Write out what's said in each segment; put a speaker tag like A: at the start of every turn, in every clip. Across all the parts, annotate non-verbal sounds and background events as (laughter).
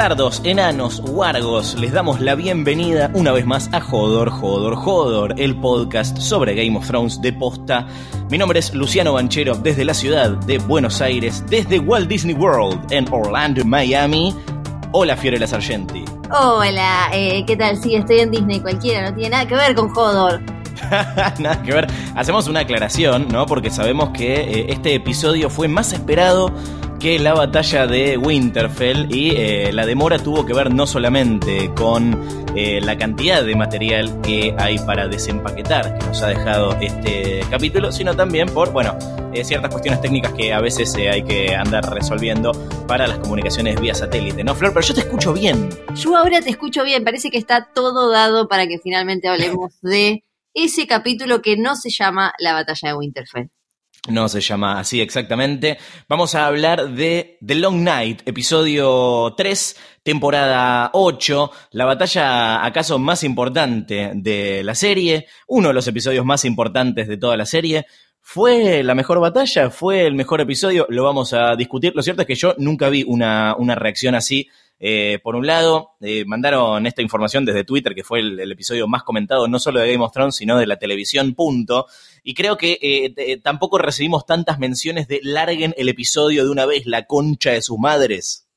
A: Bastardos, enanos, wargos, les damos la bienvenida una vez más a Jodor, Jodor, Jodor, el podcast sobre Game of Thrones de posta. Mi nombre es Luciano Banchero desde la ciudad de Buenos Aires, desde Walt Disney World en Orlando, Miami. Hola Fiorella Sargenti.
B: Hola, eh, ¿qué tal? Sí, estoy en Disney cualquiera, no tiene nada que ver con Jodor. (laughs)
A: nada que ver. Hacemos una aclaración, ¿no? Porque sabemos que eh, este episodio fue más esperado que la batalla de Winterfell y eh, la demora tuvo que ver no solamente con eh, la cantidad de material que hay para desempaquetar que nos ha dejado este capítulo, sino también por, bueno, eh, ciertas cuestiones técnicas que a veces hay que andar resolviendo para las comunicaciones vía satélite, ¿no, Flor? Pero yo te escucho bien.
B: Yo ahora te escucho bien, parece que está todo dado para que finalmente hablemos de ese capítulo que no se llama la batalla de Winterfell.
A: No se llama así exactamente. Vamos a hablar de The Long Night, episodio 3, temporada 8, la batalla acaso más importante de la serie, uno de los episodios más importantes de toda la serie. ¿Fue la mejor batalla? ¿Fue el mejor episodio? Lo vamos a discutir. Lo cierto es que yo nunca vi una, una reacción así eh, por un lado, eh, mandaron esta información desde Twitter, que fue el, episodio más comentado, no solo de Game of Thrones, sino de la televisión. Y creo que eh, tampoco recibimos tantas menciones de larguen el episodio de una vez, la concha de sus madres.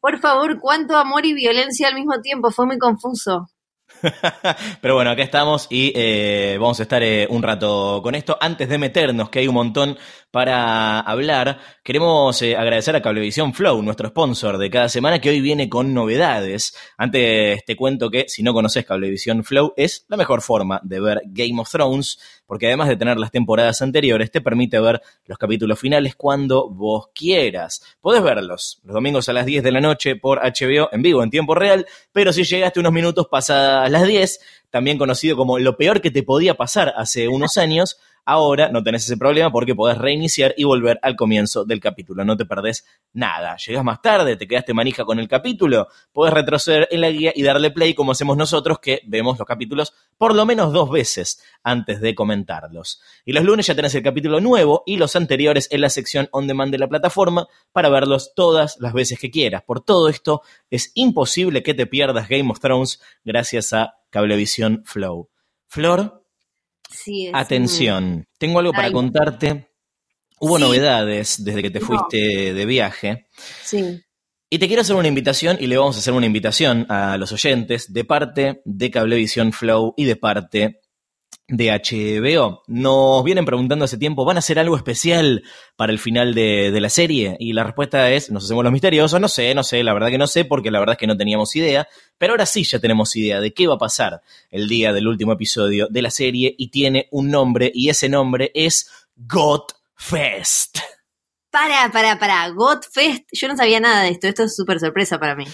B: Por favor, cuánto amor y violencia al mismo tiempo, fue muy confuso. (laughs)
A: Pero bueno, acá estamos y vamos a estar un rato con esto. Antes de meternos, que hay un montón para hablar, queremos eh, agradecer a Cablevisión Flow, nuestro sponsor de cada semana, que hoy viene con novedades. Antes te cuento que si no conoces Cablevisión Flow, es la mejor forma de ver Game of Thrones, porque además de tener las temporadas anteriores, te permite ver los capítulos finales cuando vos quieras. Podés verlos los domingos a las 10 de la noche por HBO en vivo, en tiempo real, pero si llegaste unos minutos pasadas las 10, también conocido como lo peor que te podía pasar hace unos años, Ahora no tenés ese problema porque podés reiniciar y volver al comienzo del capítulo. No te perdés nada. Llegas más tarde, te quedaste manija con el capítulo, podés retroceder en la guía y darle play como hacemos nosotros que vemos los capítulos por lo menos dos veces antes de comentarlos. Y los lunes ya tenés el capítulo nuevo y los anteriores en la sección on demand de la plataforma para verlos todas las veces que quieras. Por todo esto es imposible que te pierdas Game of Thrones gracias a Cablevisión Flow. Flor, Atención, tengo algo para contarte. Hubo novedades desde que te fuiste de viaje.
B: Sí.
A: Y te quiero hacer una invitación y le vamos a hacer una invitación a los oyentes de parte de Cablevisión Flow y de parte de HBO. Nos vienen preguntando hace tiempo, ¿van a hacer algo especial para el final de, la serie? Y la respuesta es, nos hacemos los misteriosos, no sé, no sé, la verdad que no sé, porque la verdad es que no teníamos idea, pero ahora sí ya tenemos idea de qué va a pasar el día del último episodio de la serie y tiene un nombre y ese nombre es Godfest.
B: Para, para, para, Godfest, yo no sabía nada de esto, esto es súper sorpresa para mí.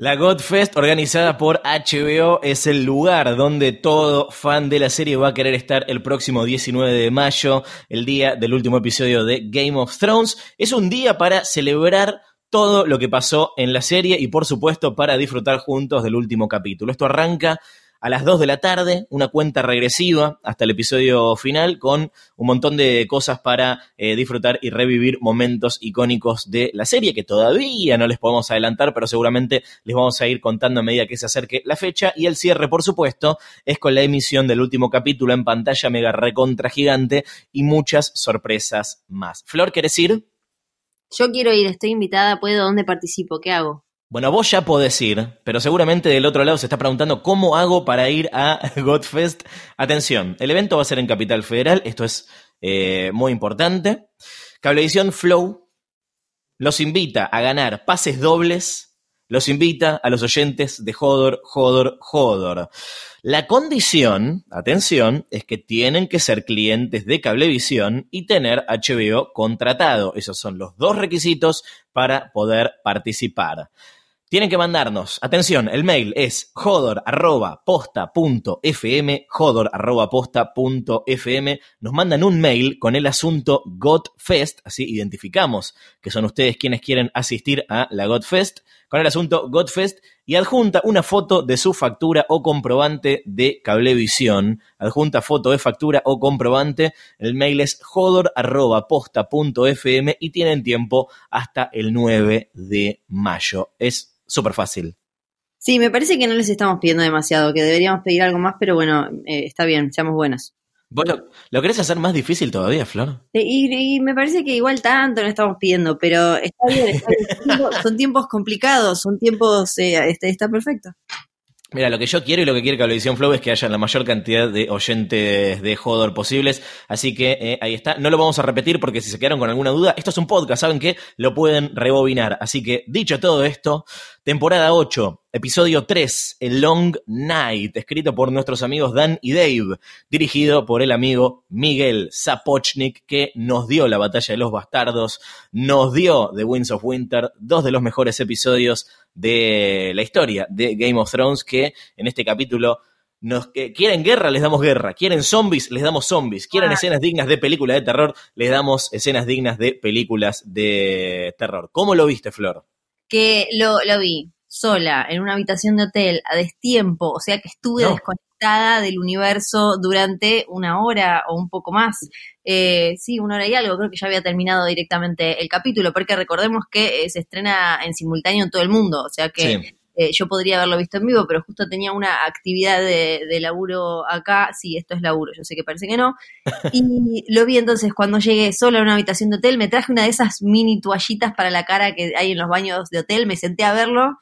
A: La Godfest, organizada por HBO, es el lugar donde todo fan de la serie va a querer estar el próximo 19 de mayo, el día del último episodio de Game of Thrones. Es un día para celebrar todo lo que pasó en la serie y por supuesto para disfrutar juntos del último capítulo. Esto arranca a las 2 de la tarde, una cuenta regresiva hasta el episodio final con un montón de cosas para eh, disfrutar y revivir momentos icónicos de la serie que todavía no les podemos adelantar, pero seguramente les vamos a ir contando a medida que se acerque la fecha. Y el cierre, por supuesto, es con la emisión del último capítulo en pantalla mega recontra gigante y muchas sorpresas más. Flor, ¿quieres ir?
B: Yo quiero ir, estoy invitada, ¿puedo? ¿Dónde participo? ¿Qué hago?
A: Bueno, vos ya podés ir, pero seguramente del otro lado se está preguntando cómo hago para ir a (laughs) Godfest. Atención, el evento va a ser en Capital Federal, esto es eh, muy importante. Cablevisión Flow los invita a ganar pases dobles, los invita a los oyentes de Jodor, Jodor, Jodor. La condición, atención, es que tienen que ser clientes de Cablevisión y tener HBO contratado. Esos son los dos requisitos para poder participar. Tienen que mandarnos, atención, el mail es jodor.posta.fm, jodor.posta.fm. Nos mandan un mail con el asunto Godfest, así identificamos que son ustedes quienes quieren asistir a la Godfest, con el asunto Godfest y adjunta una foto de su factura o comprobante de cablevisión. Adjunta foto de factura o comprobante. El mail es jodor.posta.fm y tienen tiempo hasta el 9 de mayo. Es súper fácil.
B: Sí, me parece que no les estamos pidiendo demasiado, que deberíamos pedir algo más, pero bueno, eh, está bien, seamos buenos.
A: ¿Vos lo, querés hacer más difícil todavía, Flor?
B: Eh, y, me parece que igual tanto no estamos pidiendo, pero está bien, son tiempos complicados, son tiempos, eh, está, está perfecto.
A: Mira, lo que yo quiero y lo que quiere Cablevisión Flow es que haya la mayor cantidad de oyentes de Hodor posibles. Así que eh, ahí está. No lo vamos a repetir porque si se quedaron con alguna duda, esto es un podcast, ¿saben qué? Lo pueden rebobinar. Así que, dicho todo esto, temporada 8, episodio 3, El Long Night, escrito por nuestros amigos Dan y Dave, dirigido por el amigo Miguel Zapochnik, que nos dio la batalla de los bastardos, nos dio The Winds of Winter, dos de los mejores episodios de la historia de Game of Thrones, que en este capítulo nos quieren guerra, les damos guerra, quieren zombies, les damos zombies, quieren ah. escenas dignas de películas de terror, les damos escenas dignas de películas de terror. ¿Cómo lo viste, Flor?
B: Que lo, lo vi sola en una habitación de hotel a destiempo, o sea que estuve desconectada del universo durante una hora o un poco más. Eh, sí, una hora y algo, creo que ya había terminado directamente el capítulo, porque recordemos que eh, se estrena en simultáneo en todo el mundo, o sea que eh, yo podría haberlo visto en vivo, pero justo tenía una actividad de, de, laburo acá, sí, esto es laburo, yo sé que parece que no, (laughs) y lo vi entonces cuando llegué sola a una habitación de hotel, me traje una de esas mini toallitas para la cara que hay en los baños de hotel, me senté a verlo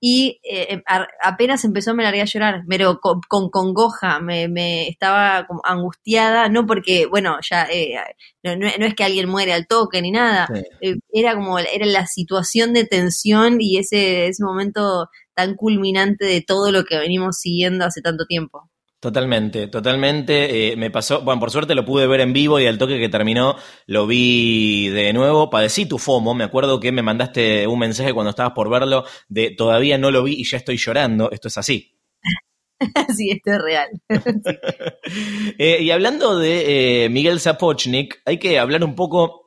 B: y eh, em, apenas empezó me largué a llorar, pero con, congoja, me, me, estaba como angustiada, no porque, bueno, ya eh, no, es que alguien muere al toque ni nada, eh, era como, era la situación de tensión y ese, ese momento tan culminante de todo lo que venimos siguiendo hace tanto tiempo.
A: Totalmente, totalmente. Eh, me pasó, bueno, por suerte lo pude ver en vivo y al toque que terminó lo vi de nuevo. Padecí tu FOMO, me acuerdo que me mandaste un mensaje cuando estabas por verlo de todavía no lo vi y ya estoy llorando. Esto es así. (laughs)
B: sí, esto es real. (laughs) (laughs)
A: Eh, y hablando de eh, Miguel Zapochnik, hay que hablar un poco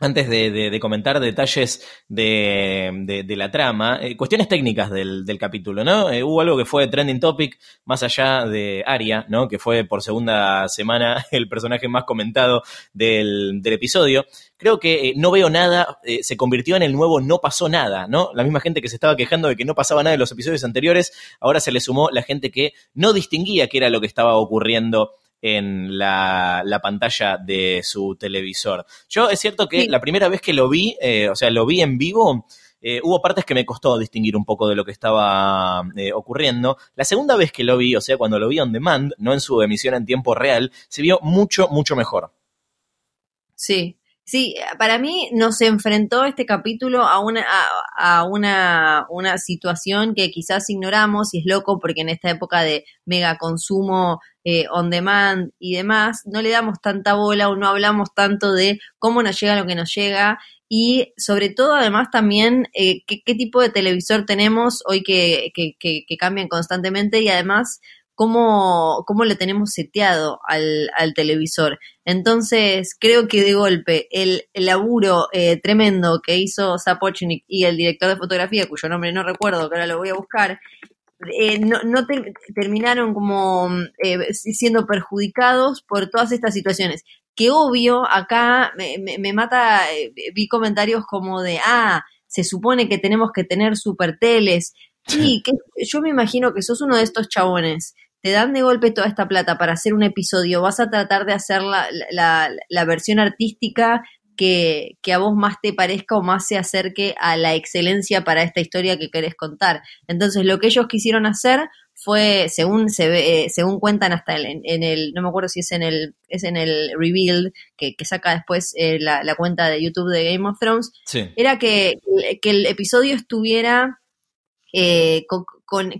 A: antes de, comentar detalles de, la trama, eh, cuestiones técnicas del, capítulo, ¿no? Eh, hubo algo que fue trending topic más allá de Aria, ¿no? Que fue por segunda semana (laughs) el personaje más comentado del, episodio. Creo que eh, no veo nada, se convirtió en el nuevo no pasó nada, ¿no? La misma gente que se estaba quejando de que no pasaba nada en los episodios anteriores, ahora se le sumó la gente que no distinguía qué era lo que estaba ocurriendo en la, pantalla de su televisor. Yo es cierto que la primera vez que lo vi, eh, o sea, lo vi en vivo, eh, hubo partes que me costó distinguir un poco de lo que estaba eh, ocurriendo. La segunda vez que lo vi, o sea, cuando lo vi on demand, no en su emisión en tiempo real, se vio mucho, mucho mejor.
B: Sí, Sí, para mí nos enfrentó este capítulo a una, a, una, una, situación que quizás ignoramos y es loco porque en esta época de mega consumo eh, on demand y demás, no le damos tanta bola o no hablamos tanto de cómo nos llega lo que nos llega y sobre todo además también eh, qué, qué, tipo de televisor tenemos hoy que, que, que, que cambian constantemente y además cómo, cómo le tenemos seteado al, al, televisor. Entonces, creo que de golpe el, laburo eh, tremendo que hizo Zapochnik y el director de fotografía, cuyo nombre no recuerdo, que ahora lo voy a buscar, eh, no, no terminaron como eh, siendo perjudicados por todas estas situaciones. Que obvio, acá me, me, mata, vi comentarios como de, ah, se supone que tenemos que tener super teles. Sí, que yo me imagino que sos uno de estos chabones te dan de golpe toda esta plata para hacer un episodio, vas a tratar de hacer la, la, la versión artística que, que, a vos más te parezca o más se acerque a la excelencia para esta historia que querés contar. Entonces, lo que ellos quisieron hacer fue, según se ve, eh, según cuentan hasta en, en, el, no me acuerdo si es en el, es en el reveal que, que saca después eh, la, la, cuenta de YouTube de Game of Thrones, era que, que el episodio estuviera eh, con,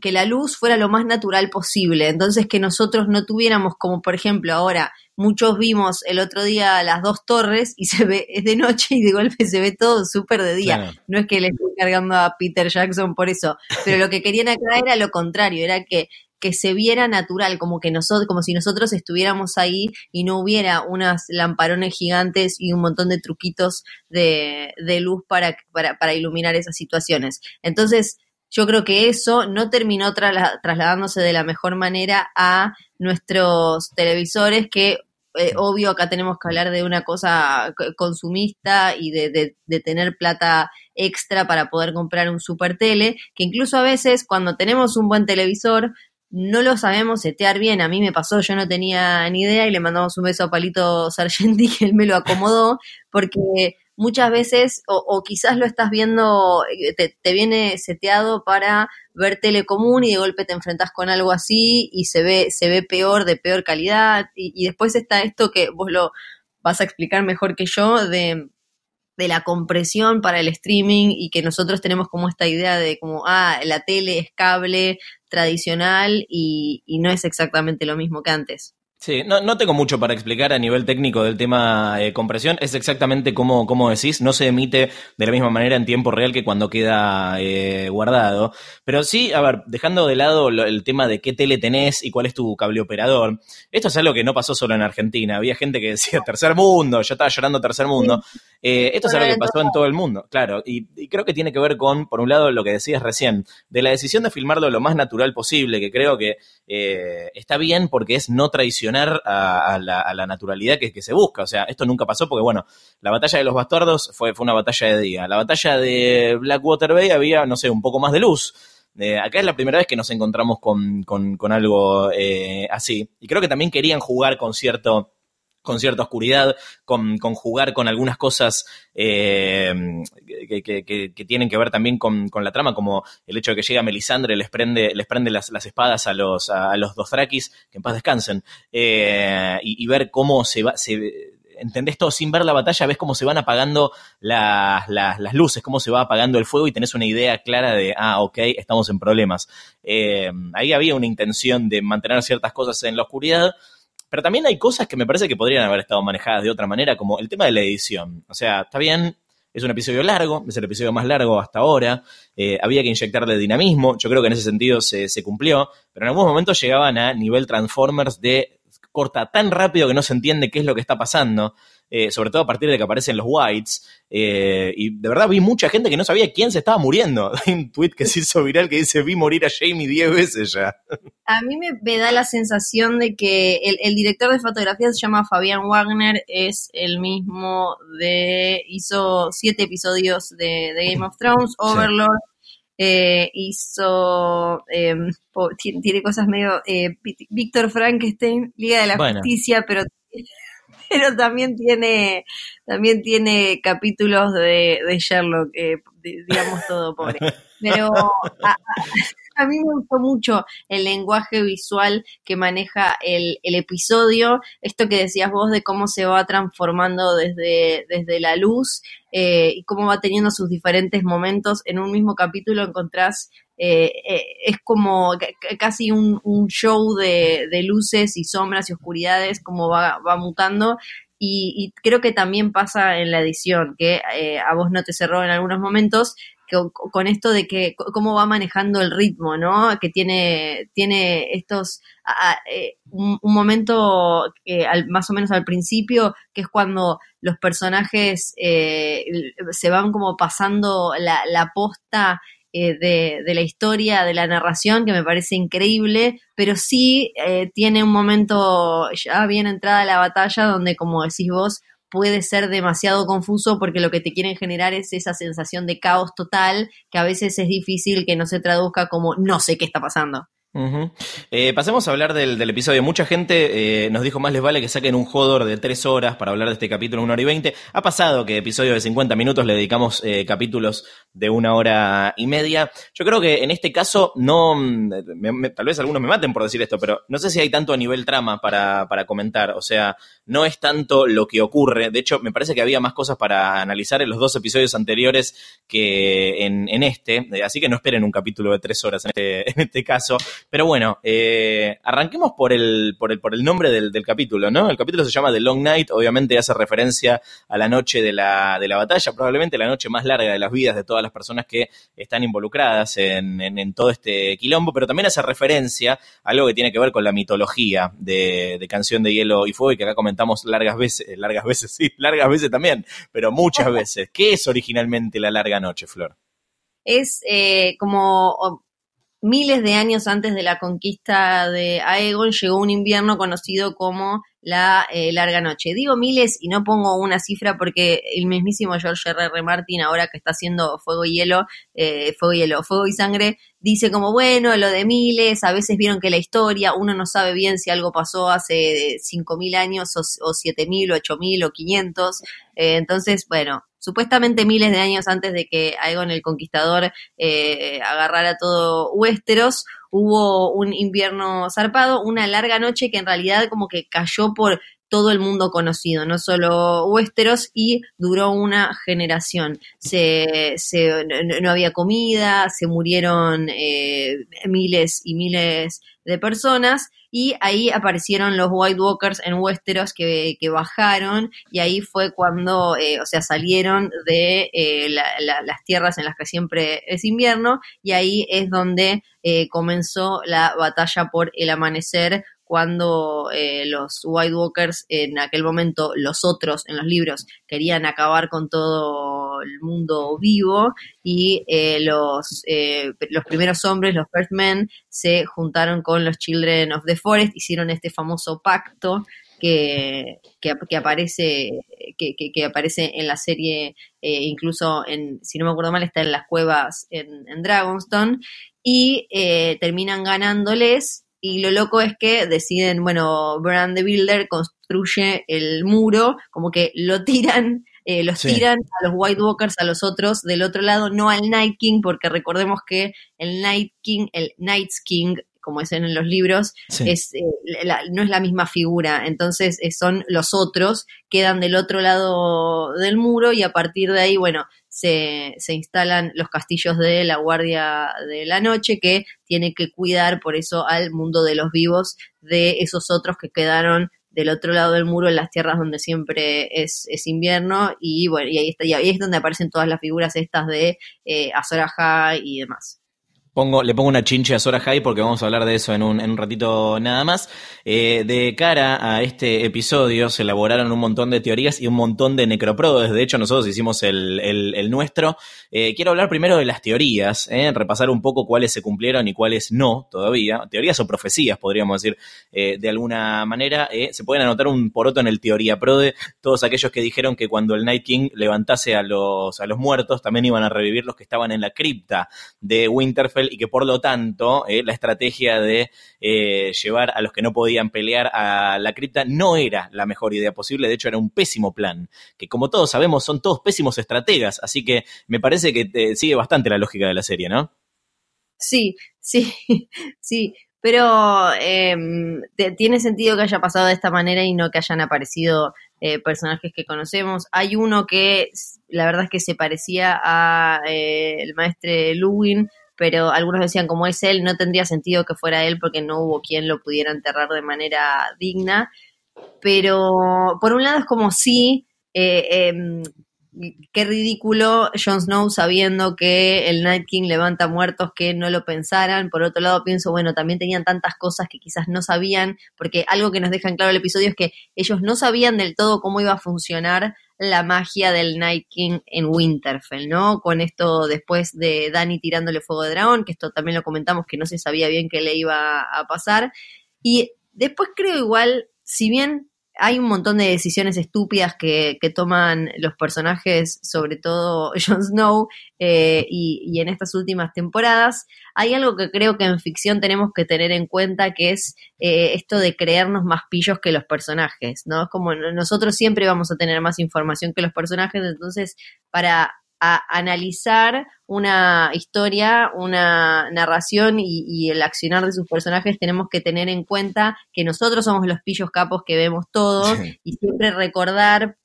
B: que la luz fuera lo más natural posible. Entonces que nosotros no tuviéramos como por ejemplo ahora muchos vimos el otro día las dos torres y (laughs) se ve, es de noche y de golpe se ve todo súper de día. No es que le estoy cargando a Peter Jackson por eso, pero lo que querían acá era lo contrario, era que que se viera natural, como que nosotros, como si nosotros estuviéramos ahí y no hubiera unas lamparones gigantes y un montón de truquitos de, de luz para, para, para, iluminar esas situaciones. Entonces, yo creo que eso no terminó trasladándose de la mejor manera a nuestros televisores que eh, obvio acá tenemos que hablar de una cosa consumista y de, de, de, tener plata extra para poder comprar un super tele, que incluso a veces cuando tenemos un buen televisor no lo sabemos setear bien. A mí me pasó, yo no tenía ni idea y le mandamos un beso a Palito Sargenti (laughs) que él me lo acomodó, porque muchas veces, o, quizás lo estás viendo, eh, te, viene seteado para ver tele común y de golpe te enfrentas con algo así y se ve, se ve peor, de peor calidad. Y, y después está esto que vos lo vas a explicar mejor que yo, de de la compresión para el streaming y que nosotros tenemos como esta idea de como, ah, la tele es cable tradicional y, y no es exactamente lo mismo que antes.
A: Sí, no, no, tengo mucho para explicar a nivel técnico del tema eh, compresión. Es exactamente como, como decís, no se emite de la misma manera en tiempo real que cuando queda eh, guardado. Pero sí, a ver, dejando de lado el tema de qué tele tenés y cuál es tu cable operador, esto es algo que no pasó solo en Argentina. Había gente que decía tercer mundo, yo estaba llorando tercer mundo. Eh, esto es algo que pasó en todo el mundo, claro. Y, y, creo que tiene que ver con, por un lado, lo que decías recién, de la decisión de filmarlo lo más natural posible, que creo que está bien porque es no a, la, naturalidad que, se busca. O sea, esto nunca pasó porque, bueno, la batalla de los bastardos fue, fue una batalla de día. La batalla de Blackwater Bay había, no sé, un poco más de luz. Acá es la primera vez que nos encontramos con, con, algo eh, así. Y creo que también querían jugar con cierto con cierta oscuridad, con, jugar con algunas cosas eh, que, tienen que ver también con, la trama, como el hecho de que llega Melisandre, les prende, les prende las, espadas a los, a los que en paz descansen, eh, y, ver cómo se va, se, entendés todo sin ver la batalla, ves cómo se van apagando las, las, luces, cómo se va apagando el fuego y tenés una idea clara de, ah, ok, estamos en problemas. Eh, ahí había una intención de mantener ciertas cosas en la oscuridad, pero también hay cosas que me parece que podrían haber estado manejadas de otra manera, como el tema de la edición. O sea, está bien, es un episodio largo, es el episodio más largo hasta ahora, eh, había que inyectarle dinamismo, yo creo que en ese sentido se, se cumplió, pero en algún momento llegaban a nivel Transformers de corta tan rápido que no se entiende qué es lo que está pasando. Eh, sobre todo a partir de que aparecen los whites. Eh, y de verdad vi mucha gente que no sabía quién se estaba muriendo. (laughs) Hay un tweet que se hizo viral que dice, vi morir a Jamie diez veces ya.
B: A mí me, da la sensación de que el, director de fotografía se llama Fabián Wagner, es el mismo de, hizo siete episodios de, Game of Thrones, Overlord. Eh, hizo, em, tiene, cosas medio, Víctor Frankenstein, Liga de la Justicia, pero (laughs) pero también tiene, también tiene capítulos de, de Sherlock, eh, digamos todo pobre. (laughs) Pero a, mí me gustó mucho el lenguaje visual que maneja el, el, episodio, esto que decías vos de cómo se va transformando desde, desde la luz eh, y cómo va teniendo sus diferentes momentos. En un mismo capítulo encontrás eh, eh, es como casi un, show de, luces y sombras y oscuridades, como va, mutando. Y, creo que también pasa en la edición, que a vos no te cerró en algunos momentos, con esto de que cómo va manejando el ritmo, ¿no? Que tiene, tiene estos, un, momento más o menos al principio, que es cuando los personajes se van como pasando la, posta eh, de, la historia, de la narración, que me parece increíble, pero sí eh, tiene un momento ya bien entrada la batalla donde, como decís vos, puede ser demasiado confuso porque lo que te quieren generar es esa sensación de caos total que a veces es difícil que no se traduzca como no sé qué está pasando.
A: Eh, pasemos a hablar del, episodio. Mucha gente eh, nos dijo más les vale que saquen un jodor de tres horas para hablar de este capítulo, una hora y veinte. Ha pasado que episodio de 50 minutos le dedicamos eh, capítulos de una hora y media. Yo creo que en este caso no, tal vez algunos me maten por decir esto, pero no sé si hay tanto a nivel trama para, para comentar. O sea, no es tanto lo que ocurre. De hecho, me parece que había más cosas para analizar en los dos episodios anteriores que en, en este. Así que no esperen un capítulo de tres horas en este, (laughs) en este caso. Pero bueno, eh, arranquemos por el, por el, por el nombre del, del, capítulo, ¿no? El capítulo se llama The Long Night, obviamente hace referencia a la noche de la, de la batalla, probablemente la noche más larga de las vidas de todas las personas que están involucradas en, en, en todo este quilombo, pero también hace referencia a algo que tiene que ver con la mitología de, de Canción de Hielo y Fuego y que acá comentamos largas veces, largas veces, (laughs) sí, largas veces también, pero muchas (laughs) veces. ¿Qué es originalmente la larga noche, Flor?
B: Es eh, como miles de años antes de la conquista de Aegon, llegó un invierno conocido como la eh, larga noche. Digo miles y no pongo una cifra porque el mismísimo George R. R. Martin, ahora que está haciendo Fuego y Hielo, eh, Fuego y Hielo, Fuego y Sangre, dice como, bueno, lo de miles, a veces vieron que la historia, uno no sabe bien si algo pasó hace 5.000 años o, o 7.000 o 8.000 o 500. Eh, entonces, bueno, supuestamente miles de años antes de que Aegon el Conquistador eh, agarrara todo Westeros, hubo un invierno zarpado, una larga noche que en realidad como que cayó por todo el mundo conocido, no solo Westeros, y duró una generación. Se, se no, había comida, se murieron eh, miles y miles de personas, y ahí aparecieron los White Walkers en Westeros que, que bajaron, y ahí fue cuando, eh, o sea, salieron de eh, la, la, las tierras en las que siempre es invierno, y ahí es donde eh, comenzó la batalla por el amanecer cuando eh, los White Walkers, en aquel momento los otros en los libros, querían acabar con todo el mundo vivo y eh, los, eh, los primeros hombres, los First Men, se juntaron con los Children of the Forest, hicieron este famoso pacto que, que, aparece que, que, aparece en la serie, eh, incluso en, si no me acuerdo mal, está en las cuevas en, en Dragonstone, y eh, terminan ganándoles y lo loco es que deciden, bueno, Brand the Builder construye el muro, como que lo tiran, eh, los sí. tiran a los White Walkers, a los otros del otro lado, no al Night King, porque recordemos que el Night King, el Night King, como dicen en los libros, sí. es, eh, la, no es la misma figura. Entonces eh, son los otros, quedan del otro lado del muro y a partir de ahí, bueno, se, se, instalan los castillos de la Guardia de la Noche que tiene que cuidar por eso al mundo de los vivos de esos otros que quedaron del otro lado del muro en las tierras donde siempre es, es invierno y bueno, y ahí, está, y ahí es donde aparecen todas las figuras estas de eh, Azor Ahai y demás.
A: Le pongo una chinche a Sora High porque vamos a hablar de eso en un, en un ratito nada más. Eh, de cara a este episodio se elaboraron un montón de teorías y un montón de necroprodes. De hecho, nosotros hicimos el, el, nuestro. Eh, quiero hablar primero de las teorías, eh, repasar un poco cuáles se cumplieron y cuáles no todavía. Teorías o profecías, podríamos decir, de alguna manera. Se pueden anotar un poroto en el Teoría Prode. Todos aquellos que dijeron que cuando el Night King levantase a los, a los muertos, también iban a revivir los que estaban en la cripta de Winterfell y que por lo tanto eh, la estrategia de eh, llevar a los que no podían pelear a la cripta no era la mejor idea posible, de hecho era un pésimo plan, que como todos sabemos son todos pésimos estrategas, así que me parece que te sigue bastante la lógica de la serie, ¿no?
B: Sí, sí, (laughs) sí, pero eh, te, tiene sentido que haya pasado de esta manera y no que hayan aparecido eh, personajes que conocemos. Hay uno que la verdad es que se parecía a eh, el maestre Luwin, pero algunos decían como es él, no tendría sentido que fuera él porque no hubo quien lo pudiera enterrar de manera digna. Pero por un lado es como sí, eh, eh, qué ridículo Jon Snow sabiendo que el Night King levanta muertos que no lo pensaran. Por otro lado pienso, bueno, también tenían tantas cosas que quizás no sabían, porque algo que nos deja en claro el episodio es que ellos no sabían del todo cómo iba a funcionar la magia del Night King en Winterfell, ¿no? Con esto después de Dani tirándole fuego de dragón, que esto también lo comentamos que no se sabía bien qué le iba a pasar. Y después creo igual, si bien hay un montón de decisiones estúpidas que, que toman los personajes, sobre todo (laughs) Jon Snow, eh, y, y, en estas últimas temporadas. Hay algo que creo que en ficción tenemos que tener en cuenta, que es eh, esto de creernos más pillos que los personajes, ¿no? Es como nosotros siempre vamos a tener más información que los personajes, entonces para a analizar una historia, una narración y, y, el accionar de sus personajes, tenemos que tener en cuenta que nosotros somos los pillos capos que vemos todo sí. y siempre recordar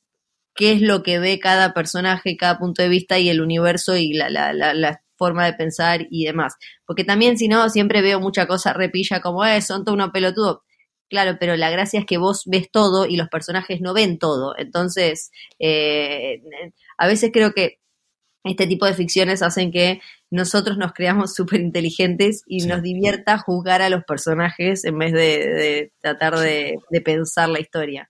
B: qué es lo que ve cada personaje, cada punto de vista y el universo y la, la, la, forma de pensar y demás. Porque también, si no, siempre veo mucha cosa repilla como, es, son todo uno pelotudo. Claro, pero la gracia es que vos ves todo y los personajes no ven todo. Entonces, eh, a veces creo que este tipo de ficciones hacen que nosotros nos creamos (laughs) súper inteligentes y nos divierta jugar a los personajes en vez de, tratar de pensar la historia.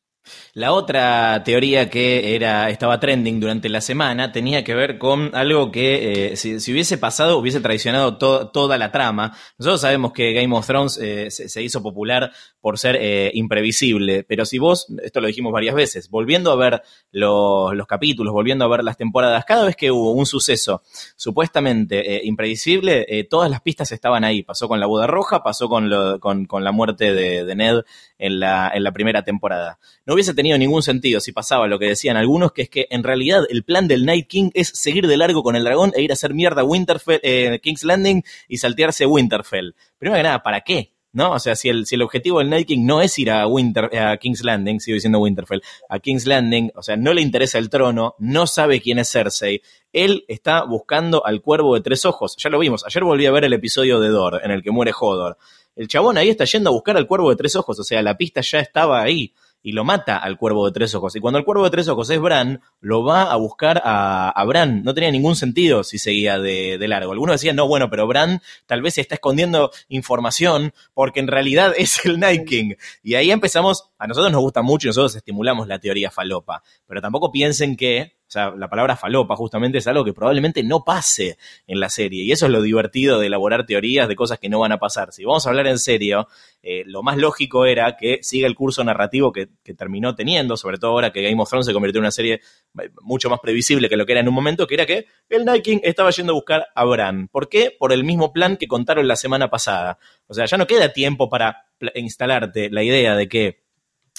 A: La otra teoría que era, estaba trending durante la semana tenía que ver con algo que eh, si, hubiese pasado hubiese traicionado toda la trama. Nosotros sabemos que Game of Thrones eh, se, hizo popular por ser eh, imprevisible, pero si vos, esto lo dijimos varias veces, volviendo a ver los, capítulos, volviendo a ver las temporadas, cada vez que hubo un suceso supuestamente imprevisible, todas las pistas estaban ahí. Pasó con la boda roja, pasó con, la muerte de, Ned en la, primera temporada hubiese tenido ningún sentido si pasaba lo que decían algunos, que es que en realidad el plan del Night King es seguir de largo con el dragón e ir a hacer mierda Winterfell, eh, King's Landing y saltearse Winterfell. Primero que nada, ¿para qué? ¿no? O sea, si el, si el objetivo del Night King no es ir a, Winter, a King's Landing, sigo diciendo Winterfell, a King's Landing, o sea, no le interesa el trono, no sabe quién es Cersei, él está buscando al cuervo de tres ojos. Ya lo vimos, ayer volví a ver el episodio de Dor, en el que muere Hodor. El chabón ahí está yendo a buscar al cuervo de tres ojos, o sea, la pista ya estaba ahí y lo mata al cuervo de tres ojos. Y cuando el cuervo de tres ojos es Bran, lo va a buscar a, Bran. No tenía ningún sentido si seguía de, largo. Algunos decían, no, bueno, pero Bran tal vez se está escondiendo información porque en realidad es el Night King. Y ahí empezamos, a nosotros nos gusta mucho y nosotros estimulamos la teoría falopa. Pero tampoco piensen que o sea, la palabra falopa justamente es algo que probablemente no pase en la serie. Y eso es lo divertido de elaborar teorías de cosas que no van a pasar. Si vamos a hablar en serio, eh, lo más lógico era que siga el curso narrativo que, terminó teniendo, sobre todo ahora que Game of Thrones se convirtió en una serie eh, mucho más previsible que lo que era en un momento, que era que el Night King estaba yendo a buscar a Bran. ¿Por qué? Por el mismo plan que contaron la semana pasada. O sea, ya no queda tiempo para instalarte la idea de que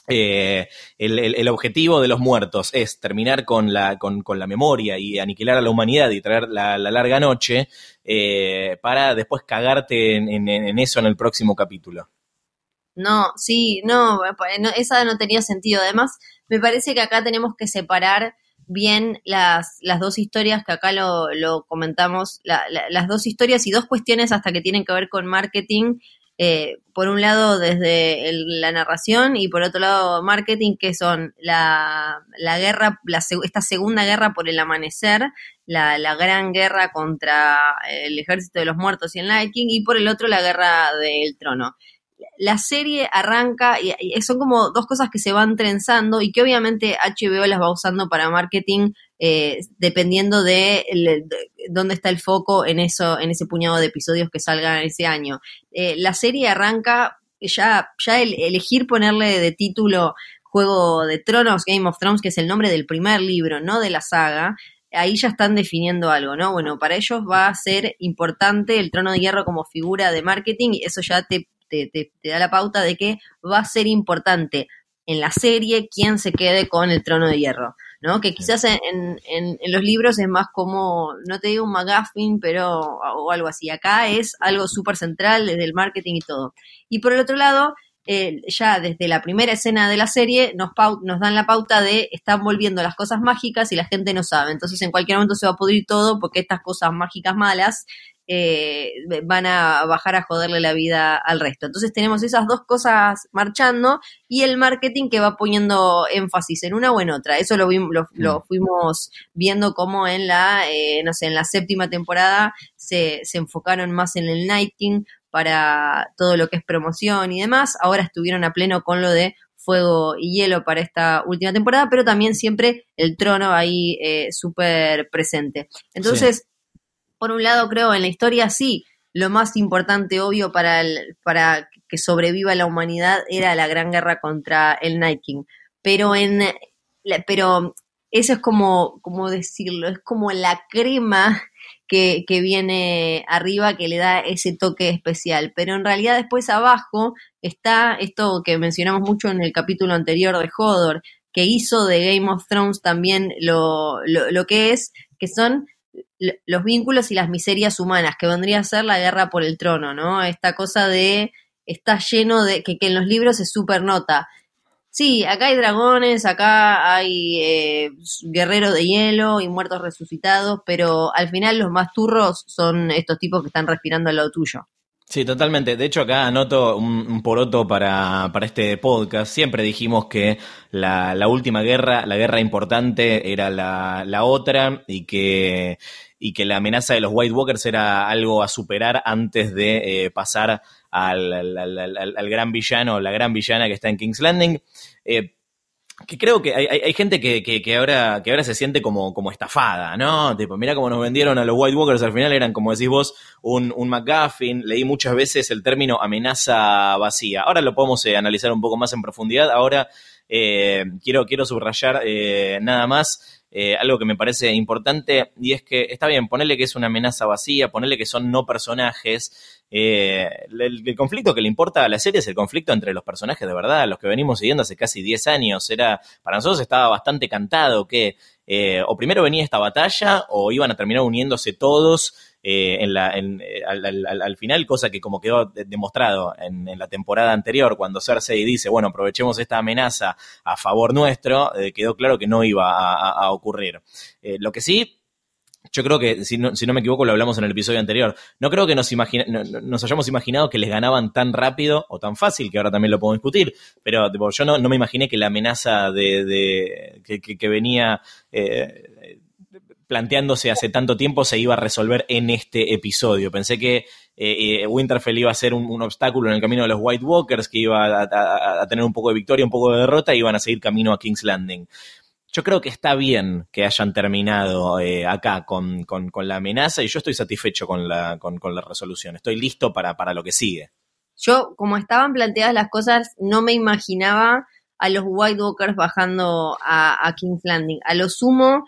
A: eh, el, objetivo de los muertos es terminar con la, con, la memoria y aniquilar a la humanidad y traer la, larga noche eh, para después cagarte en, eso en el próximo capítulo.
B: No, sí, no, esa no tenía sentido. Además, me parece que acá tenemos que separar bien las, las dos historias que acá lo, lo comentamos, las dos historias y dos cuestiones hasta que tienen que ver con marketing eh, por un lado desde la narración y por otro lado marketing, que son la, la guerra, la, esta segunda guerra por el amanecer, la, la, gran guerra contra el ejército de los muertos y el Night y por el otro la guerra del trono la serie arranca y, son como dos cosas que se van trenzando y que obviamente HBO las va usando para marketing eh, dependiendo de, dónde está el foco en eso, en ese puñado de episodios que salgan ese año. Eh, la serie arranca ya, ya el, elegir ponerle de título Juego de Tronos, Game of Thrones, que es el nombre del primer libro, no de la saga, ahí ya están definiendo algo, ¿no? Bueno, para ellos va a ser importante el trono de hierro como figura de marketing y eso ya te te, da la pauta de que va a ser importante en la serie quién se quede con el trono de hierro, ¿no? Que quizás en, en, los libros es más como, no te digo un McGuffin, pero, o algo así. Acá es algo súper central desde el marketing y todo. Y por el otro lado, eh, ya desde la primera escena de la serie nos, nos dan la pauta de están volviendo las cosas mágicas y la gente no sabe. Entonces en cualquier momento se va a pudrir todo porque estas cosas mágicas malas eh, van a bajar a joderle la vida al resto. Entonces tenemos esas dos cosas marchando y el marketing que va poniendo énfasis en una o en otra. Eso lo, lo, lo mm. fuimos viendo como en la, eh, no sé, en la séptima temporada se, se enfocaron más en el Nighting para todo lo que es promoción y demás. Ahora estuvieron a pleno con lo de fuego y hielo para esta última temporada, pero también siempre el trono ahí eh, súper presente. Entonces, por un lado creo en la historia sí, lo más importante, obvio, para, el, para que sobreviva la humanidad era la gran guerra contra el Night King. Pero en pero eso es como, como decirlo, es como la crema que, que, viene arriba que le da ese toque especial. Pero en realidad después abajo está esto que mencionamos mucho en el capítulo anterior de Hodor, que hizo de Game of Thrones también lo, lo, lo que es, que son los vínculos y las miserias humanas, que vendría a ser la guerra por el trono, ¿no? Esta cosa de, está lleno de, que, que en los libros se supernota. Sí, acá hay dragones, acá hay eh, guerreros de hielo y muertos resucitados, pero al final los más turros son estos tipos que están respirando al lado tuyo.
A: Sí, totalmente. De hecho, acá anoto un, poroto para, para, este podcast. Siempre dijimos que la, la última guerra, la guerra importante, era la, la, otra y que, y que la amenaza de los White Walkers era algo a superar antes de eh, pasar al, al, gran villano, la gran villana que está en King's Landing. Eh, que creo que hay, gente que, que, ahora, que ahora se siente como, como estafada, ¿no? Tipo, mira cómo nos vendieron a los White Walkers, al final eran, como decís vos, un, un McGuffin. Leí muchas veces el término amenaza vacía. Ahora lo podemos eh, analizar un poco más en profundidad. Ahora eh, quiero, quiero subrayar nada más eh, algo que me parece importante y es que está bien, ponerle que es una amenaza vacía, ponerle que son no personajes. Eh, el, conflicto que le importa a la serie es el conflicto entre los personajes de verdad, los que venimos siguiendo hace casi 10 años. Era, para nosotros estaba bastante cantado que eh, o primero venía esta batalla o iban a terminar uniéndose todos eh, en la, en, al, final, cosa que como quedó demostrado en, la temporada anterior, cuando Cersei dice, bueno, aprovechemos esta amenaza a favor nuestro, quedó claro que no iba a, ocurrir. lo que sí, yo creo que, si no, me equivoco, lo hablamos en el episodio anterior. No creo que nos, hayamos imaginado que les ganaban tan rápido o tan fácil, que ahora también lo podemos discutir, pero yo no, me imaginé que la amenaza de, que, venía planteándose hace tanto tiempo se iba a resolver en este episodio. Pensé que eh, eh, Winterfell iba a ser un, obstáculo en el camino de los White Walkers, que iba a, tener un poco de victoria, un poco de derrota, y iban a seguir camino a King's Landing. Yo creo que está bien que hayan terminado eh, acá con, la amenaza y yo estoy satisfecho con la, con, la resolución. Estoy listo para, para lo que sigue.
B: Yo, como estaban planteadas las cosas, no me imaginaba a los White Walkers bajando a, King's Landing. A lo sumo,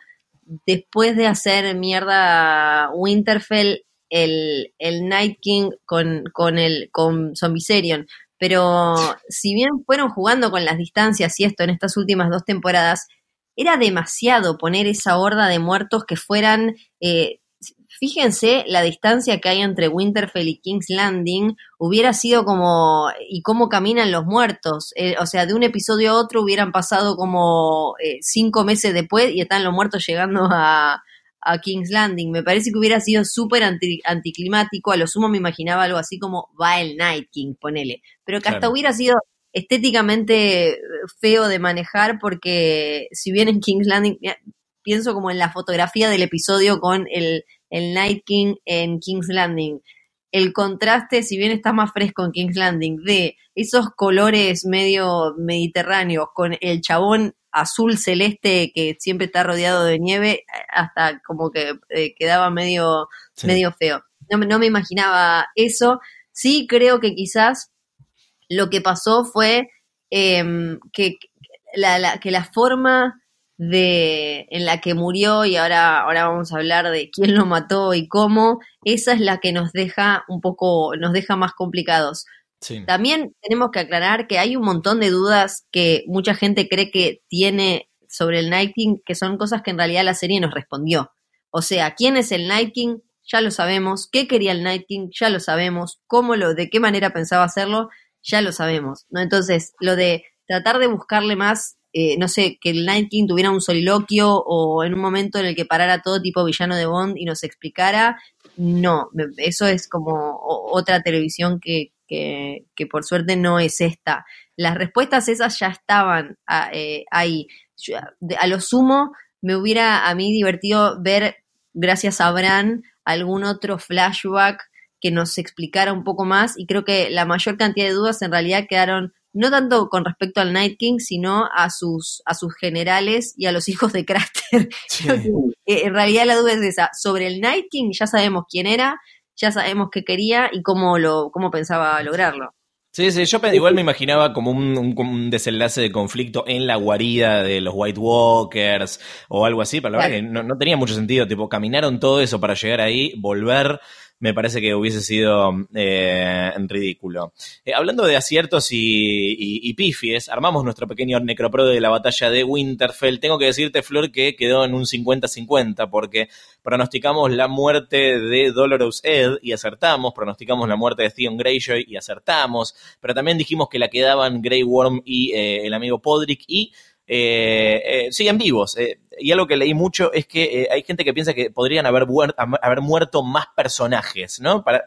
B: después de hacer mierda Winterfell, el, el Night King con, con, el, con Zombiserion. Pero si bien fueron jugando con las distancias y esto en estas últimas dos temporadas, era demasiado poner esa horda de muertos que fueran eh, Fíjense la distancia que hay entre Winterfell y King's Landing, hubiera sido como, y cómo caminan los muertos, eh, o sea, de un episodio a otro hubieran pasado como eh, cinco meses después y están los muertos llegando a, King's Landing. Me parece que hubiera sido súper anticlimático, a lo sumo me imaginaba algo así como va el Night King, ponele, pero que hasta hubiera sido estéticamente feo de manejar porque si bien en King's Landing, pienso como en la fotografía del episodio con el el Night King en King's Landing. El contraste, si bien está más fresco en King's Landing, de esos colores medio mediterráneos con el chabón azul celeste que siempre está rodeado de nieve, hasta como que eh, quedaba medio, medio feo. No, no me imaginaba eso. Sí creo que quizás lo que pasó fue em, que, la, que la forma de en la que murió y ahora, ahora vamos a hablar de quién lo mató y cómo, esa es la que nos deja un poco, nos deja más complicados. También tenemos que aclarar que hay un montón de dudas que mucha gente cree que tiene sobre el Night King, que son cosas que en realidad la serie nos respondió. O sea, ¿quién es el Night King? Ya lo sabemos. ¿Qué quería el Night King? Ya lo sabemos. ¿Cómo lo, de qué manera pensaba hacerlo? Ya lo sabemos. ¿no? Entonces, lo de tratar de buscarle más eh, no sé, que el Night King tuviera un soliloquio o en un momento en el que parara todo tipo villano de Bond y nos explicara, no, eso es como otra televisión que, que, por suerte no es esta. Las respuestas esas ya estaban ah, eh, ahí. a lo sumo, me hubiera a mí divertido ver, gracias a Bran, algún otro flashback que nos explicara un poco más y creo que la mayor cantidad de dudas en realidad quedaron no tanto con respecto al Night King, sino a sus, a sus generales y a los (laughs) hijos de Craster. en realidad la duda es esa. Sobre el Night King ya sabemos quién era, ya sabemos qué quería y cómo, lo, cómo pensaba lograrlo.
A: Sí, sí, yo igual me imaginaba como un, desenlace de conflicto en la guarida de los White Walkers o algo así, pero la verdad que no, no, tenía mucho sentido, tipo, caminaron todo eso para llegar ahí, volver, me parece que hubiese sido eh, ridículo. Eh, hablando de aciertos y, pifies, armamos nuestro pequeño necropro de la batalla de Winterfell. Tengo que decirte, Flor, que quedó en un 50-50 porque pronosticamos la muerte de Dolorous Ed y acertamos, pronosticamos la muerte de Theon Greyjoy y acertamos, pero también dijimos que la quedaban Grey Worm y el amigo Podrick y eh, eh, siguen vivos. Eh, y algo que leí mucho es que hay gente que piensa que podrían haber, haber muerto más personajes, ¿no? Para,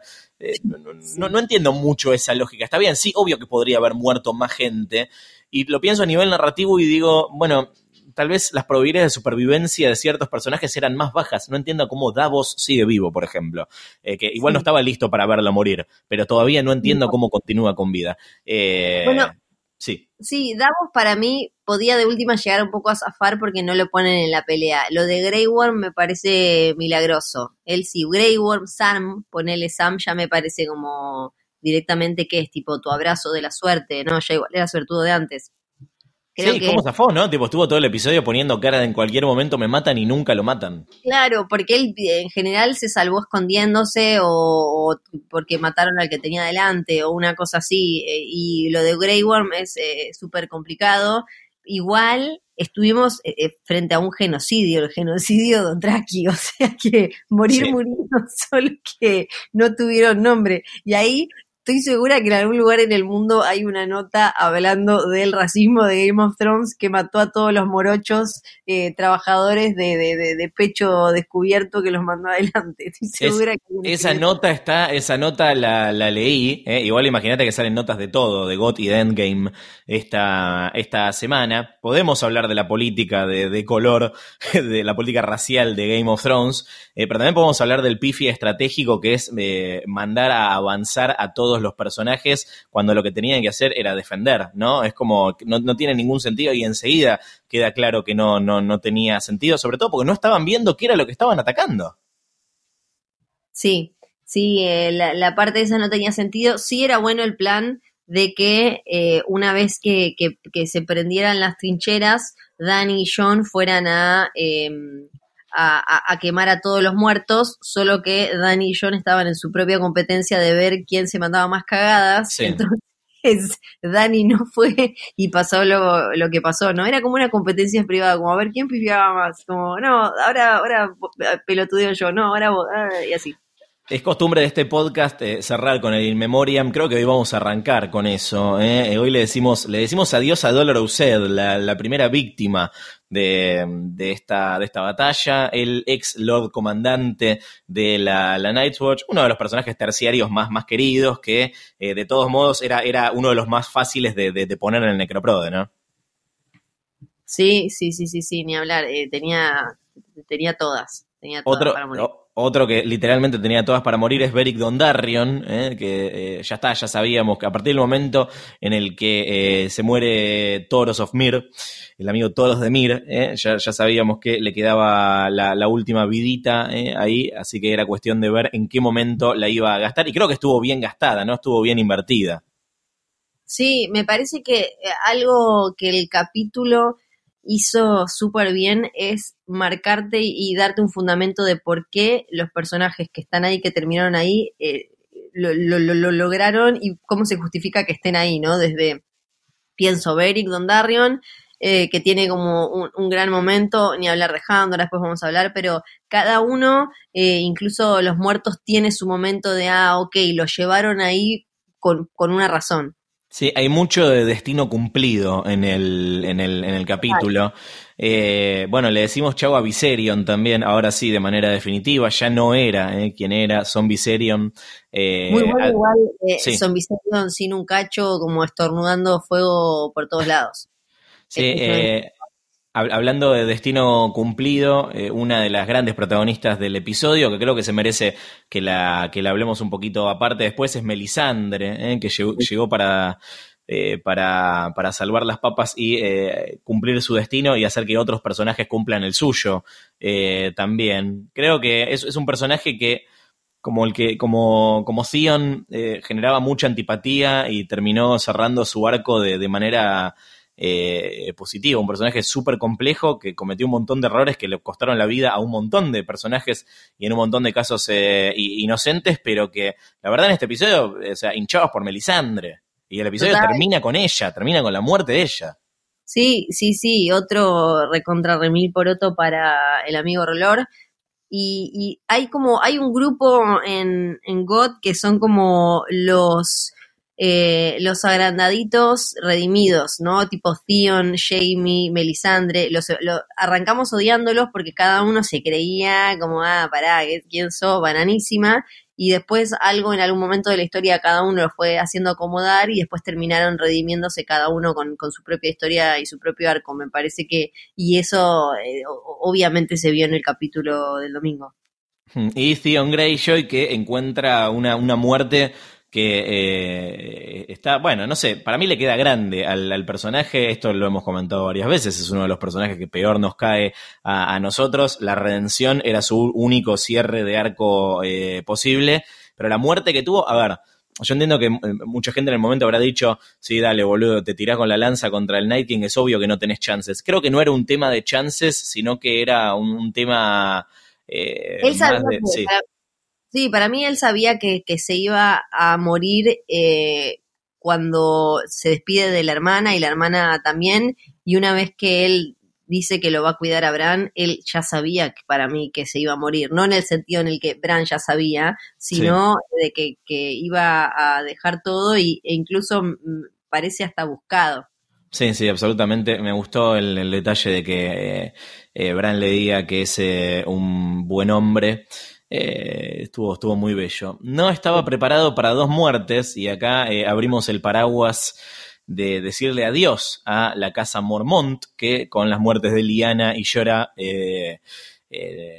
A: no, no, entiendo mucho esa lógica. Está bien, sí, obvio que podría haber muerto más gente. Y lo pienso a nivel narrativo y digo, bueno, tal vez las probabilidades de supervivencia de ciertos personajes eran más bajas. No entiendo cómo Davos sigue vivo, por ejemplo. que igual no estaba listo para verlo morir, pero todavía no entiendo cómo continúa con vida.
B: bueno, Sí. Davos para mí podía de última llegar un poco a zafar porque no lo ponen en la pelea. Lo de Grey Worm me parece milagroso. Él sí, Grey Worm, Sam, ponele Sam, ya me parece como directamente que es tipo tu abrazo de la suerte, ¿no? Ya igual era suertudo de antes
A: sí, ¿cómo zafó, no? Tipo, estuvo todo el episodio poniendo cara de en cualquier momento me matan y nunca lo matan.
B: Claro, porque él en general se salvó escondiéndose o, porque mataron al que tenía delante o una cosa así. Eh, y lo de Grey Worm es eh, súper complicado. Igual estuvimos eh, frente a un genocidio, el genocidio de Dothraki, (laughs) o sea que morir, morir, (laughs) solo que no tuvieron nombre. Y ahí estoy segura que en algún lugar en el mundo hay una nota hablando del racismo de Game of Thrones que mató a todos los morochos eh, trabajadores de, de, pecho descubierto que los mandó (laughs) adelante. Estoy segura
A: que esa nota está, esa nota la, leí, eh, igual imagínate que salen notas de todo, de GOT y de Endgame esta, esta semana. Podemos hablar de la política de, color, (laughs) de la política racial de Game of Thrones, eh, pero también podemos hablar del pifi estratégico que es mandar a avanzar a todos los personajes cuando lo que tenían que hacer era defender, ¿no? Es como, no, no tiene ningún sentido y enseguida queda claro que no, no, no tenía sentido, sobre todo porque no estaban viendo qué era lo que estaban atacando.
B: Sí, sí, eh, la, parte de esa no tenía sentido. Sí era bueno el plan de que eh, una vez que, que, se prendieran las trincheras, Danny y John fueran a em, a, quemar a todos los muertos, solo que Dani y John estaban en su propia competencia de ver quién se mandaba más cagadas. Entonces, (laughs) Dani no fue y pasó lo, lo, que pasó, ¿no? Era como una competencia privada, como a ver quién pifiaba más, como, no, ahora, ahora pelotudeo yo, no, ahora vos, ah, y así.
A: Es costumbre de este podcast eh, cerrar con el In Memoriam. Creo que hoy vamos a arrancar con eso. Eh. Hoy le decimos, le decimos adiós a Dolor Used, la, la primera víctima de, de, esta, de esta batalla. El ex Lord Comandante de la, la Night's Watch, uno de los personajes terciarios más, más queridos, que eh, de todos modos era, era uno de los más fáciles de, de, poner en el Necroprode, ¿no?
B: Sí, sí, sí, sí, sí, ni hablar. tenía, tenía todas. Tenía todas
A: Otro, para morir. Otro que literalmente tenía todas para morir es Beric Dondarrion, ¿eh? que eh, ya está, ya sabíamos que a partir del momento en el que eh, se muere Toros of Mir, el amigo Toros de Mir, ya, ya, sabíamos que le quedaba la, última vidita ahí, así que era cuestión de ver en qué momento la iba a gastar y creo que estuvo bien gastada, ¿no? Estuvo bien invertida.
B: Sí, me parece que algo que el capítulo hizo súper bien es marcarte y darte un fundamento de por qué los personajes que están ahí, que terminaron ahí, eh, lo, lograron y cómo se justifica que estén ahí, ¿no? Desde, pienso, Beric Dondarrion, eh, que tiene como un, gran momento, ni hablar de Handor, después vamos a hablar, pero cada uno, eh, incluso los muertos, tiene su momento de, ah, ok, lo llevaron ahí con, con una razón.
A: Sí, hay mucho de destino cumplido en el, en el, en el capítulo. Eh, bueno, le decimos chau a Viserion también, ahora sí, de manera definitiva, ya no era eh, quien era, Son Viserion.
B: Eh, Muy bueno, igual, eh, Son Viserion sin un cacho, como estornudando fuego por todos lados.
A: Sí, eh, Hablando de destino cumplido, eh, una de las grandes protagonistas del episodio, que creo que se merece que la, que la hablemos un poquito aparte después, es Melisandre, eh, que llegó, para, eh, para, para, salvar las papas y cumplir su destino y hacer que otros personajes cumplan el suyo también. Creo que es, es, un personaje que, como el que, como, como Theon, generaba mucha antipatía y terminó cerrando su arco de, de manera eh, positivo, un personaje súper complejo que cometió un montón de errores que le costaron la vida a un montón de personajes y en un montón de casos eh, inocentes, pero que la verdad en este episodio, o sea, hinchados por Melisandre. Y el episodio termina con ella, termina con la muerte de ella.
B: Sí, sí, sí, otro recontra remil poroto para el amigo Rolor. Y, y, hay como, hay un grupo en, en God que son como los eh, los agrandaditos redimidos, ¿no? Tipo Theon, Jamie, Melisandre, los, arrancamos odiándolos porque cada uno se creía como, ah, pará, ¿quién sos? Bananísima. Y después algo en algún momento de la historia cada uno lo fue haciendo acomodar y después terminaron redimiéndose cada uno con, su propia historia y su propio arco, me parece que, y eso eh, obviamente se vio en el capítulo del domingo.
A: Y Theon Greyjoy que encuentra una, una muerte que eh, está, bueno, no sé, para mí le queda grande al, personaje, esto lo hemos comentado varias veces, es uno de los personajes que peor nos cae a, nosotros, la redención era su único cierre de arco eh, posible, pero la muerte que tuvo, a ver, yo entiendo que eh, mucha gente en el momento habrá dicho, sí, dale, boludo, te tirás con la lanza contra el Night King, es obvio que no tenés chances. Creo que no era un tema de chances, sino que era un, tema...
B: más de, sí. Sí, para mí él sabía que, que se iba a morir eh, cuando se despide de la hermana y la hermana también, y una vez que él dice que lo va a cuidar a Bran, él ya sabía que para mí que se iba a morir, no en el sentido en el que Bran ya sabía, sino de que, que, iba a dejar todo y, e incluso mm, parece hasta buscado.
A: Sí, sí, absolutamente. Me gustó el, detalle de que eh, eh, Bran le diga que es un buen hombre. Eh, estuvo, estuvo muy bello. No estaba preparado para dos muertes y acá eh, abrimos el paraguas de decirle adiós a la casa Mormont, que con las muertes de Liana y Llora eh,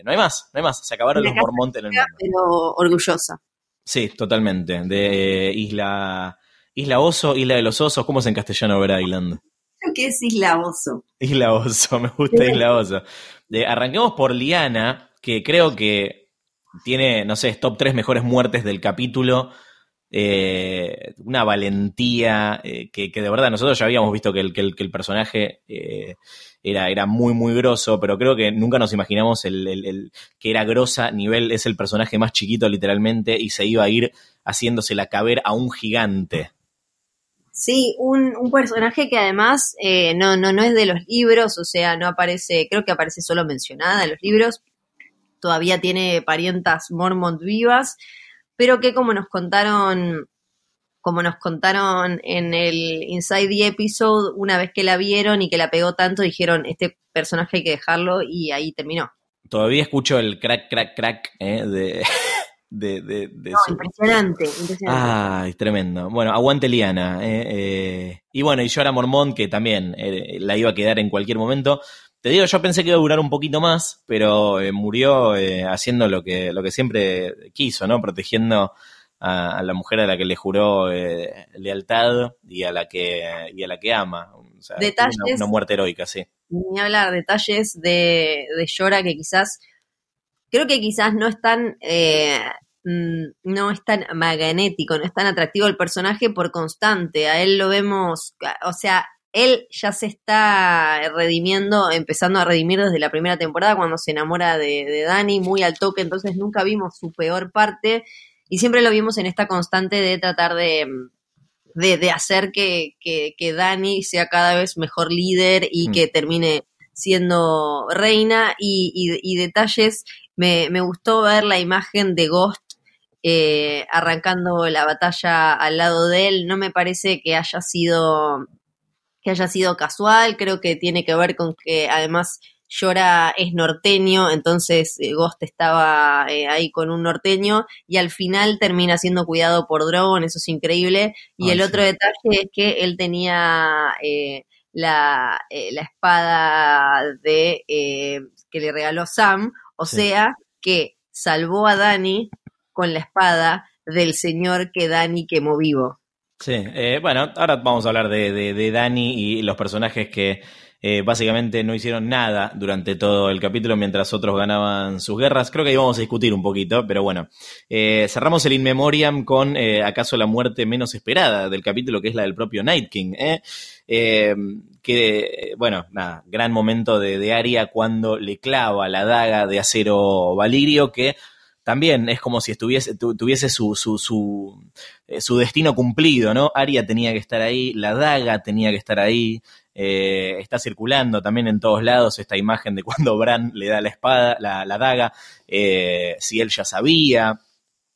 A: no hay más, no hay más, se acabaron los Mormont en el mundo.
B: Pero orgullosa.
A: Sí, totalmente. De Isla, Isla Oso, Isla de los Osos, ¿cómo es en castellano Ver Island?
B: Creo que es Isla Oso.
A: Isla Oso, (laughs) me gusta Isla Oso. arranquemos por Liana, que creo que tiene, no sé, top 3 mejores muertes del capítulo. Eh, una valentía eh, que, de verdad nosotros ya habíamos visto que el, que el, personaje eh, era, era muy, muy grosso, pero creo que nunca nos imaginamos el, el, que era grosa nivel, es el personaje más chiquito literalmente y se iba a ir haciéndose la caber a un gigante.
B: Sí, un, un personaje que además no, no, no es de los libros, o sea, no aparece, creo que aparece solo mencionada en los libros, todavía tiene parientas Mormont vivas, pero que como nos contaron como nos contaron en el Inside the Episode, una vez que la vieron y que la pegó tanto, dijeron, este personaje hay que dejarlo y ahí terminó.
A: Todavía escucho el crack, crack, crack eh, de... (laughs) De, de,
B: no, impresionante, impresionante.
A: Ay, tremendo. Bueno, aguante Liana. Eh, eh. Y bueno, y yo era Mormont, que también la iba a quedar en cualquier momento. Te digo, yo pensé que iba a durar un poquito más, pero eh, murió eh, haciendo lo que, lo que siempre quiso, ¿no? Protegiendo a, la mujer a la que le juró eh, lealtad y a la que, y a la que ama.
B: detalles.
A: Una, muerte heroica, sí.
B: Ni hablar, detalles de, de Llora que quizás, creo que quizás no es tan, mm, no es tan magnético, no es tan atractivo el personaje por constante. A él lo vemos, o sea, él ya se está redimiendo, empezando a redimir desde la primera temporada cuando se enamora de, Dani, muy al toque, entonces nunca vimos su peor parte y siempre lo vimos en esta constante de tratar de, de, hacer que, que, Dani sea cada vez mejor líder y mm. que termine siendo reina y, detalles. Me, me, gustó ver la imagen de Ghost eh, arrancando la batalla al lado de él. No me parece que haya sido que haya sido casual, creo que tiene que ver con que además Llora es norteño, entonces eh, Ghost estaba eh, ahí con un norteño y al final termina siendo cuidado por Drogon, eso es increíble. Y el otro detalle es que él tenía eh, la, la, espada de que le regaló Sam, o sea que salvó a Dani con la espada del señor que Dani quemó vivo.
A: Sí, eh, bueno, ahora vamos a hablar de, de, Dani y los personajes que eh, básicamente no hicieron nada durante todo el capítulo mientras otros ganaban sus guerras. Creo que ahí vamos a discutir un poquito, pero bueno. Eh, cerramos el In Memoriam con acaso la muerte menos esperada del capítulo, que es la del propio Night King. que, bueno, nada, gran momento de, de Aria cuando le clava la daga de acero Valirio, que también es como si estuviese, tuviese su, su, su, eh, su, destino cumplido, ¿no? Aria tenía que estar ahí, la daga tenía que estar ahí, eh, está circulando también en todos lados esta imagen de cuando Bran le da la espada, la, la daga, eh, si él ya sabía.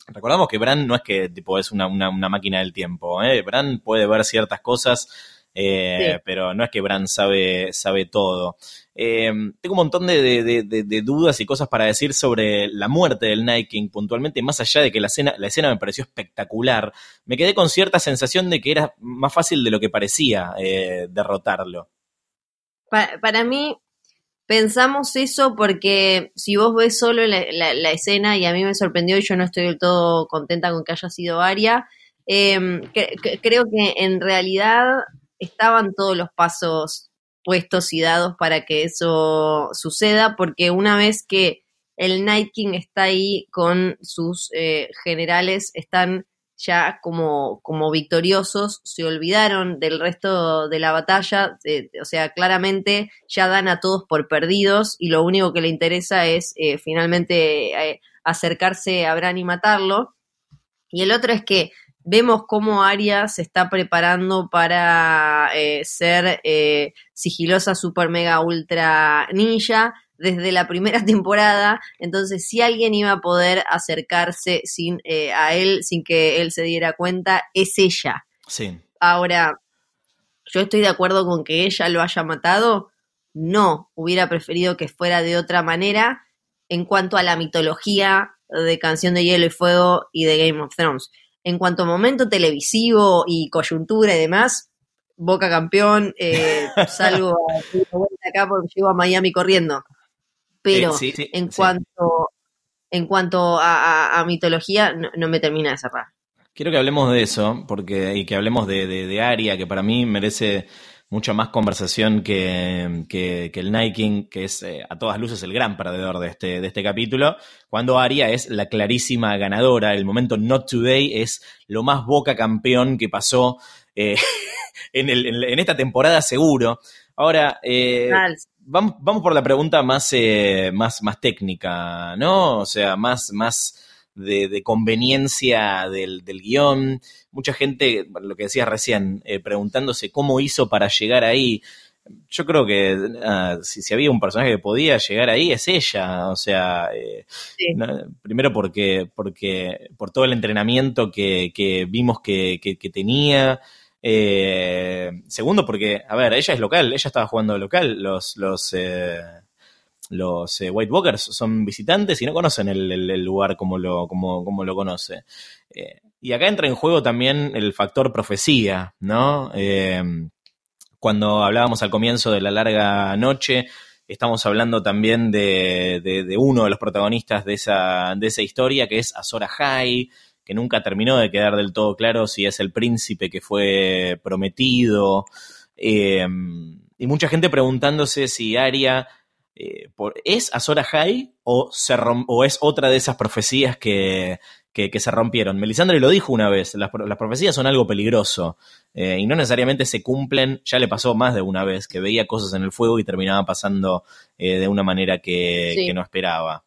A: Recordamos que Bran no es que tipo, es una, una, una máquina del tiempo. Bran puede ver ciertas cosas eh, pero no es que Bran sabe, sabe todo. Eh, tengo un montón de, dudas y cosas para decir sobre la muerte del Night King puntualmente, más allá de que la escena, la escena me pareció espectacular. Me quedé con cierta sensación de que era más fácil de lo que parecía eh, derrotarlo.
B: Para, mí, pensamos eso porque si vos ves solo la, escena y a mí me sorprendió y yo no estoy del todo contenta con que haya sido Aria, creo que en realidad estaban todos los pasos puestos y dados para que eso suceda, porque una vez que el Night King está ahí con sus eh, generales, están ya como, como victoriosos, se olvidaron del resto de la batalla, o sea, claramente ya dan a todos por perdidos y lo único que le interesa es eh, finalmente eh, acercarse a Bran y matarlo. Y el otro es que vemos cómo Arya se está preparando para eh, ser eh, sigilosa, super, mega, ultra ninja desde la primera (laughs) temporada. Entonces, si alguien iba a poder acercarse sin, eh, a él sin que él se diera cuenta, es ella.
A: Sí.
B: Ahora, yo estoy de acuerdo con que ella lo haya matado. No, hubiera preferido que fuera de otra manera en cuanto a la mitología de Canción de Hielo y Fuego y de Game of Thrones en cuanto a momento televisivo y coyuntura y demás, Boca campeón, eh, (laughs) salgo acá porque llego a Miami corriendo. Pero eh, en cuanto en cuanto a, mitología, no, me termina de cerrar.
A: Quiero que hablemos de eso, porque, y que hablemos de, de, de Aria, que para mí merece mucha más conversación que, que, el Nike, que es eh, a todas luces el gran perdedor de este, de este capítulo, cuando Aria es la clarísima ganadora, el momento Not Today es lo más boca campeón que pasó eh, (laughs) en, el, en, esta temporada seguro. Ahora, eh, vamos, vamos, por la pregunta más, más, más técnica, ¿no? O sea, más, más de, conveniencia del, del, guion. Mucha gente, lo que decías recién, eh, preguntándose cómo hizo para llegar ahí. Yo creo que ah, si, había un personaje que podía llegar ahí es ella, o sea, eh, primero porque, porque por todo el entrenamiento que, que vimos que, que, tenía, eh, segundo porque, a ver, ella es local, ella estaba jugando local, los, los los eh, White Walkers son visitantes y no conocen el, lugar como lo, como, como lo conoce. Eh, y acá entra en juego también el factor profecía, ¿no? Eh, cuando hablábamos al comienzo de la larga noche, estamos hablando también de, de, uno de los protagonistas de esa, de esa historia, que es Azora High, que nunca terminó de quedar del todo claro si es el príncipe que fue prometido. y mucha gente preguntándose si Aria eh, ¿es Azora High o, se o es otra de esas profecías que, se rompieron? Melisandre lo dijo una vez, las, profecías son algo peligroso eh, y no necesariamente se cumplen, ya le pasó más de una vez, que veía cosas en el fuego y terminaba pasando eh, de una manera que, no esperaba.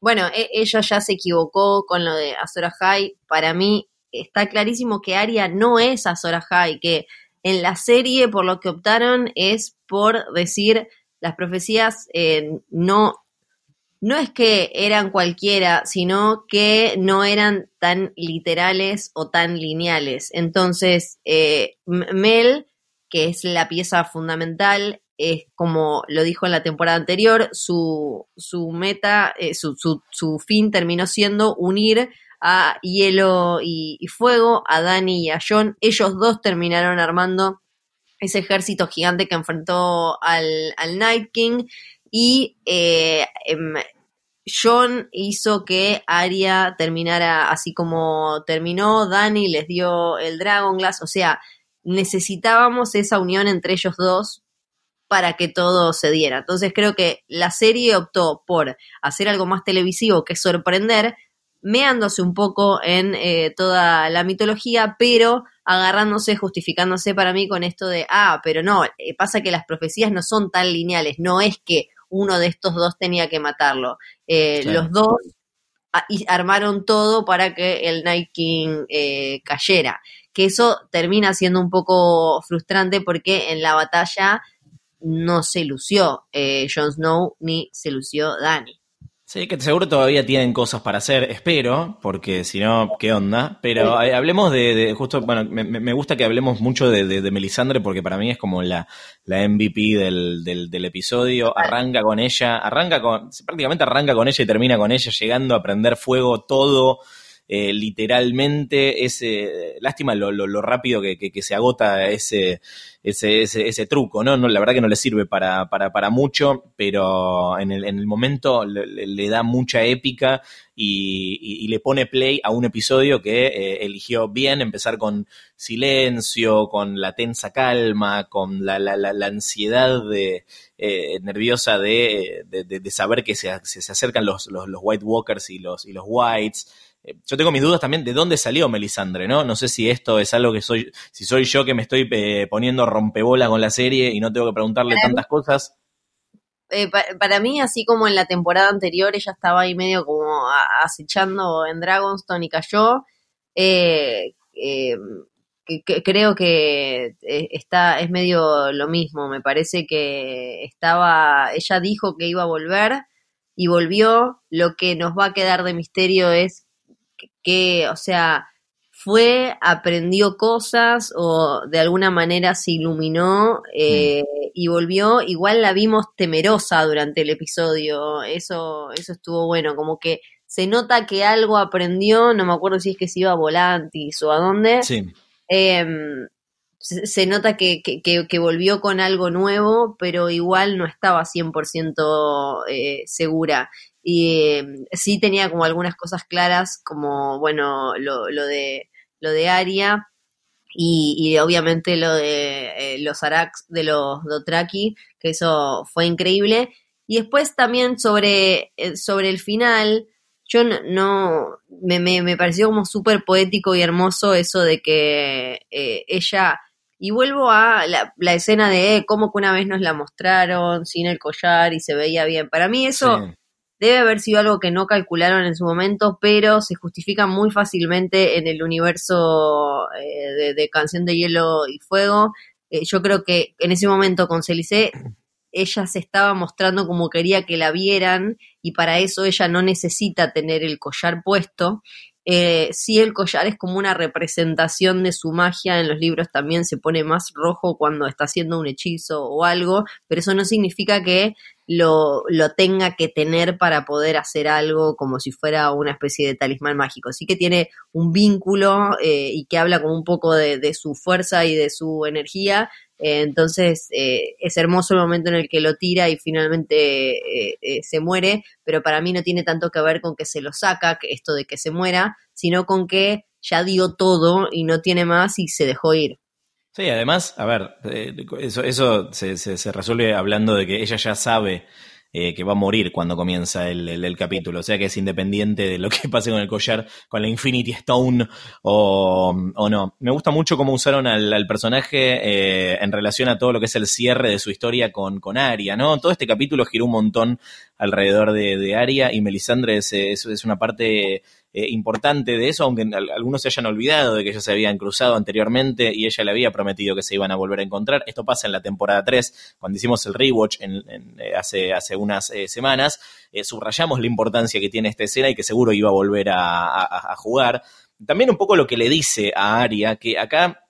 B: Bueno, e, ella ya se equivocó con lo de Azora High. Para mí está clarísimo que Aria no es Azora High, que en la serie por lo que optaron es por decir las profecías eh, no, no es que eran cualquiera, sino que no eran tan literales o tan lineales. Entonces, eh, Mel, que es la pieza fundamental, es como lo dijo en la temporada anterior, su, su meta, eh, su, su, fin terminó siendo unir a Hielo y, y, Fuego, a Dani y a John. Ellos dos terminaron armando ese ejército gigante que enfrentó al, Night King. Y eh, em, John hizo que Arya terminara así como terminó, Dani les dio el Dragon Glass, o sea, necesitábamos esa unión entre ellos dos para que todo se diera. Entonces creo que la serie optó por hacer algo más televisivo que sorprender, meándose un poco en eh, toda la mitología, pero agarrándose, justificándose para mí con esto de, ah, pero no, eh, pasa que las profecías no son tan lineales, no es que uno de estos dos tenía que matarlo. Eh, los dos armaron todo para que el Night King cayera. Que eso termina siendo un poco frustrante porque en la batalla no se lució Jon Snow ni se lució Dani.
A: Sí, que seguro todavía tienen cosas para hacer, espero, porque si no, ¿qué onda? Pero eh, hablemos de, justo, bueno, me, gusta que hablemos mucho de, de, Melisandre porque para mí es como la, la MVP del, del, episodio. Arranca con ella, arranca con, prácticamente arranca con ella y termina con ella, llegando a prender fuego todo. Eh, literalmente, ese, lástima lo, lo, rápido que, se agota ese, ese, ese, ese truco, ¿no? La verdad que no le sirve para, para, mucho, pero en el, en el momento le, da mucha épica y, le pone play a un episodio que eh, eligió bien, empezar con silencio, con la tensa calma, con la, la, la, ansiedad de, eh, nerviosa de, de, saber que se, se, acercan los, los, los White Walkers y los, y los Whites yo tengo mis dudas también de dónde salió Melisandre, ¿no? No sé si esto es algo que soy, si soy yo que me estoy eh, poniendo rompebola con la serie y no tengo que preguntarle tantas cosas.
B: Eh, para, mí, así como en la temporada anterior, ella estaba ahí medio como acechando en Dragonstone y cayó. creo que está es medio lo mismo. Me parece que estaba, ella dijo que iba a volver y volvió. Lo que nos va a quedar de misterio es que, o sea, fue, aprendió cosas o de alguna manera se iluminó eh, y volvió. Igual la vimos temerosa durante el episodio. Eso, eso estuvo bueno, como que se nota que algo aprendió, no me acuerdo si es que se iba a Volantis o a dónde. Sí. Em, se, nota que, que, que, volvió con algo nuevo, pero igual no estaba 100% eh, segura. Y em, sí tenía como algunas cosas claras, como, bueno, lo, lo de lo de Aria y, obviamente lo de eh, los Arax de los Dotraki, que eso fue increíble. Y después también sobre, eh, sobre el final, yo no, me, me, me, pareció como súper poético y hermoso eso de que eh, ella, y vuelvo a la, la escena de cómo que una vez nos la mostraron sin el collar y se veía bien. Para mí eso Debe haber sido algo que no calcularon en su momento, pero se justifica muy fácilmente en el universo eh, de, Canción de Hielo y Fuego. Eh, yo creo que en ese momento con Celice ella se estaba mostrando como quería que la vieran y para eso ella no necesita tener el collar puesto. Eh, si el collar es como una representación de su magia, en los libros también se pone más rojo cuando está haciendo un hechizo o algo, pero eso no significa que lo, lo, tenga que tener para poder hacer algo como si fuera una especie de talismán mágico. Sí que tiene un vínculo eh, y que habla como un poco de, su fuerza y de su energía. Eh, entonces eh, es hermoso el momento en el que lo tira y finalmente se muere, pero para mí no tiene tanto que ver con que se lo saca, que esto de que se muera, sino con que ya dio todo y no tiene más y se dejó ir.
A: Sí, además, a ver, eh, eso, eso se, se, resuelve hablando de que ella ya sabe eh, que va a morir cuando comienza el, el, capítulo, o sea que es independiente de lo que pase con el collar, con la Infinity Stone o, o no. Me gusta mucho cómo usaron al, personaje eh, en relación a todo lo que es el cierre de su historia con, con Aria, ¿no? Todo este capítulo giró un montón alrededor de, de Aria y Melisandre es, es, es una parte eh, importante de eso, aunque algunos se hayan olvidado de que ellos se habían cruzado anteriormente y ella le había prometido que se iban a volver a encontrar. Esto pasa en la temporada 3, cuando hicimos el rewatch eh, hace, hace unas eh, semanas, subrayamos la importancia que tiene esta escena y que seguro iba a volver a jugar. También un poco lo que le dice a Aria, que acá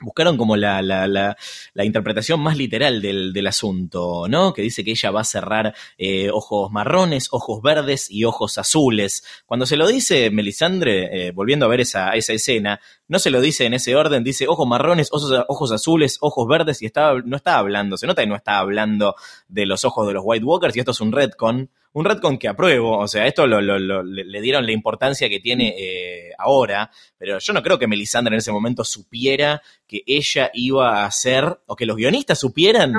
A: buscaron como la, la, la, la, interpretación más literal del, del, asunto, ¿no? Que dice que ella va a cerrar eh, ojos marrones, ojos verdes y ojos azules. Cuando se lo dice Melisandre, eh, volviendo a ver esa, esa escena, no se lo dice en ese orden, dice ojos marrones, ojos, ojos azules, ojos verdes y estaba, no está hablando, se nota que no está hablando de los ojos de los White Walkers y esto es un retcon un retcon que apruebo, o sea, esto lo, lo, le dieron la importancia que tiene eh, ahora, pero yo no creo que Melisandre en ese momento supiera que ella iba a hacer, o que los guionistas supieran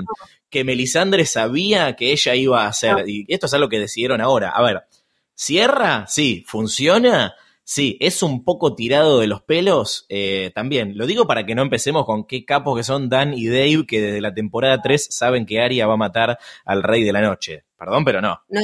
A: que Melisandre sabía que ella iba a hacer, y esto es algo que decidieron ahora. A ver, ¿Cierra? Sí. ¿Funciona? Sí, es un poco tirado de los pelos eh, también. Lo digo para que no empecemos con qué capos que son Dan y Dave, que desde la temporada 3 saben que Arya va a matar al Rey de la Noche. Perdón, pero no.
B: No,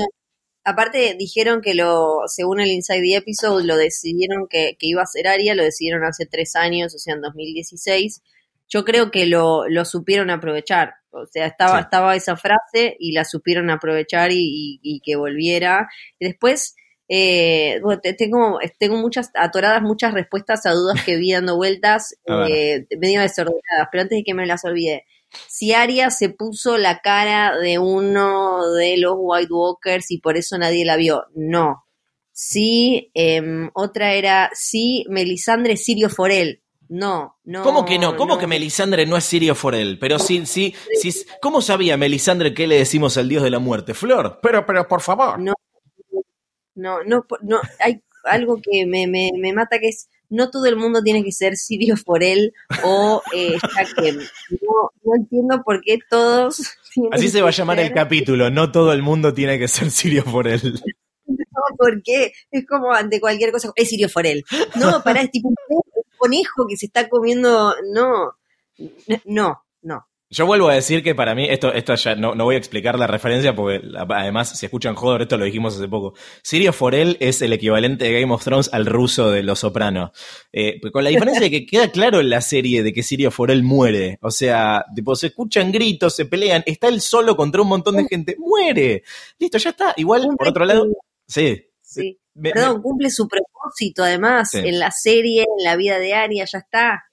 B: aparte dijeron que lo, según el Inside the Episode, lo decidieron que, que iba a ser Arya, lo decidieron hace tres años, o sea, en 2016. Yo creo que lo, lo supieron aprovechar. O sea, estaba,
A: Sí.
B: estaba esa frase y la supieron aprovechar y, y- y que volviera. Y después, eh, bueno, te- tengo, tengo muchas atoradas, muchas respuestas a dudas que vi dando vueltas, (laughs) eh, medio desordenadas, pero antes de que me las olvide. Si Arya se puso la cara de uno de los White Walkers y por eso nadie la vio, no. Sí, em, otra era, sí, Melisandre es Sirio Forel. No, no.
A: ¿Cómo que no? ¿Cómo que Melisandre no es Sirio Forel? Pero sí, sí, sí. ¿Cómo sabía Melisandre qué le decimos al dios de la muerte? Flor. Pero, pero, por favor.
B: No, no, no, no, hay algo que me, me, me mata que es, no todo el mundo tiene que ser Sirio Forel o eh. No, no entiendo por qué todos... (laughs)
A: Así se va a llamar el capítulo. No todo el mundo tiene que ser Sirio Forel. (laughs)
B: No, ¿por qué? Es como ante cualquier cosa, es Sirio Forel. No, pará, es tipo un conejo que se está comiendo, no, no.
A: Yo vuelvo a decir que para mí, esto, esto ya no, no voy a explicar la referencia porque además, si escuchan Joder, esto lo dijimos hace poco. Sirio Forel es el equivalente de Game of Thrones al ruso de Los Soprano. Eh, con la diferencia de que queda claro en la serie de que Sirio Forel muere. O sea, tipo, se escuchan gritos, se pelean, está él solo contra un montón de gente, muere. Listo, ya está. Igual, por otro lado, sí.
B: Sí.
A: Me-
B: Perdón, cumple su propósito además
A: Sí.
B: en la serie, en la vida de Aria, ya está.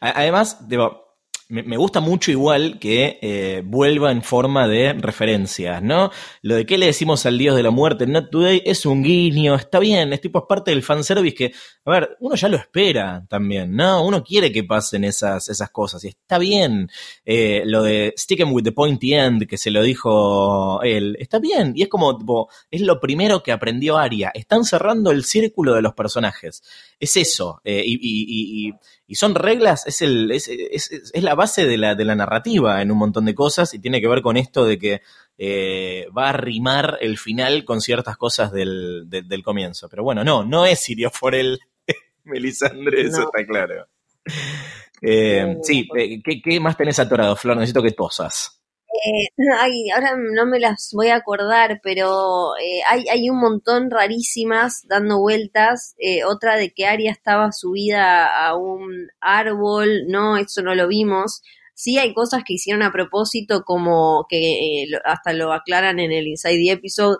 A: Además, digo, me, gusta mucho igual que eh, vuelva en forma de referencias, ¿no? Lo de qué le decimos al dios de la muerte en Not Today es un guiño, está bien, es tipo parte del fanservice que, a ver, uno ya lo espera también, ¿no? Uno quiere que pasen esas, esas cosas y está bien. Eh, lo de stick 'em with the pointy end, que se lo dijo él, está bien. Y es como, tipo, es lo primero que aprendió Aria. Están cerrando el círculo de los personajes. Es eso. eh, y, y- y- y- y son reglas, es, el, es, es- es- la base de la, de la narrativa en un montón de cosas y tiene que ver con esto de que eh, va a rimar el final con ciertas cosas del, de- del comienzo. Pero bueno, no, no es Sirio Forel, (laughs) Melisandre, eso
B: No.
A: está claro. Eh, sí, eh, ¿qué, qué más tenés atorado, Flor? Necesito que tosas.
B: Eh, (laughs) ay, ahora no me las voy a acordar, pero eh, hay, hay un montón rarísimas dando vueltas. Eh, otra de que Aria estaba subida a un árbol, no, eso no lo vimos. Sí hay cosas que hicieron a propósito, como que eh, hasta lo aclaran en el Inside the Episode,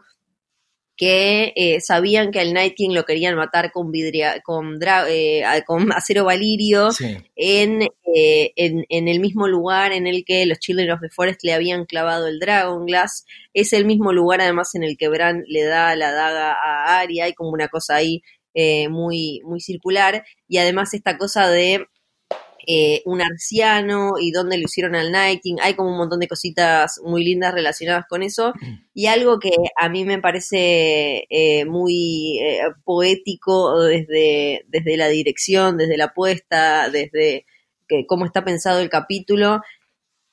B: que eh, sabían que al Night King lo querían matar con vidria, con, dra- eh, con (laughs) acero valirio
A: Sí.
B: en, eh, en, en el mismo lugar en el que los Children of the Forest le habían clavado el Dragon Glass. Es el mismo lugar además en el que Bran le da la daga a Arya, hay como una cosa ahí eh, muy, muy circular. Y además esta cosa de eh, un arciano y dónde lo hicieron al Night King, hay como un montón de cositas muy lindas relacionadas con eso. (clears throat) Y algo que a mí me parece eh, muy eh, poético desde, desde la dirección, desde la puesta, desde que, cómo está pensado el capítulo,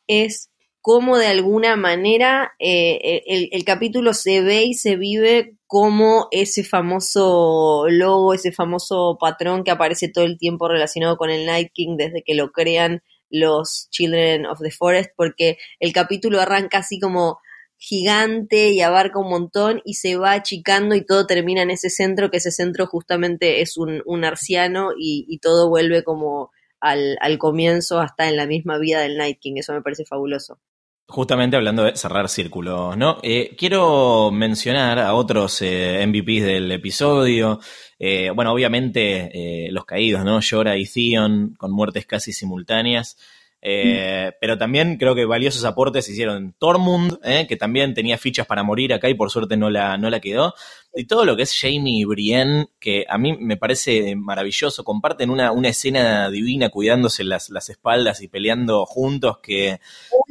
B: es cómo de alguna manera eh, el, el capítulo se ve y se vive como ese famoso logo, ese famoso patrón que aparece todo el tiempo relacionado con el Night King desde que lo crean los Children of the Forest, porque el capítulo arranca así como gigante y abarca un montón y se va achicando y todo termina en ese centro, que ese centro justamente es un, arciano y, y todo vuelve como al comienzo hasta en la misma vida del Night King, eso me parece fabuloso.
A: Justamente hablando de cerrar círculos, ¿no? Eh, quiero mencionar a otros eh, MVPs del episodio. Eh, bueno, obviamente eh, los caídos, ¿no? Llora y Theon con muertes casi simultáneas. Eh, Pero también creo que valiosos aportes hicieron Tormund, ¿eh? que también tenía fichas para morir acá y por suerte no la, no la quedó. Y todo lo que es Jamie y Brienne, que a mí me parece maravilloso. Comparten una, una escena divina cuidándose las, las espaldas y peleando juntos que...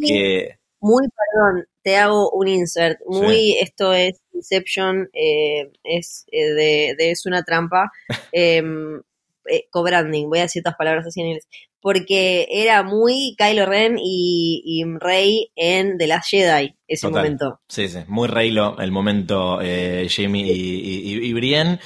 A: que
B: Muy, perdón, te hago un insert. Muy, esto es Inception, eh, es eh, de, de Es una trampa. (laughs) Eh, eh, co-branding, voy a decir estas palabras así en inglés, porque era muy Kylo Ren y, Rey en The Last Jedi ese momento.
A: Sí, sí, muy Reylo el momento eh, Jamie y, y, Brienne.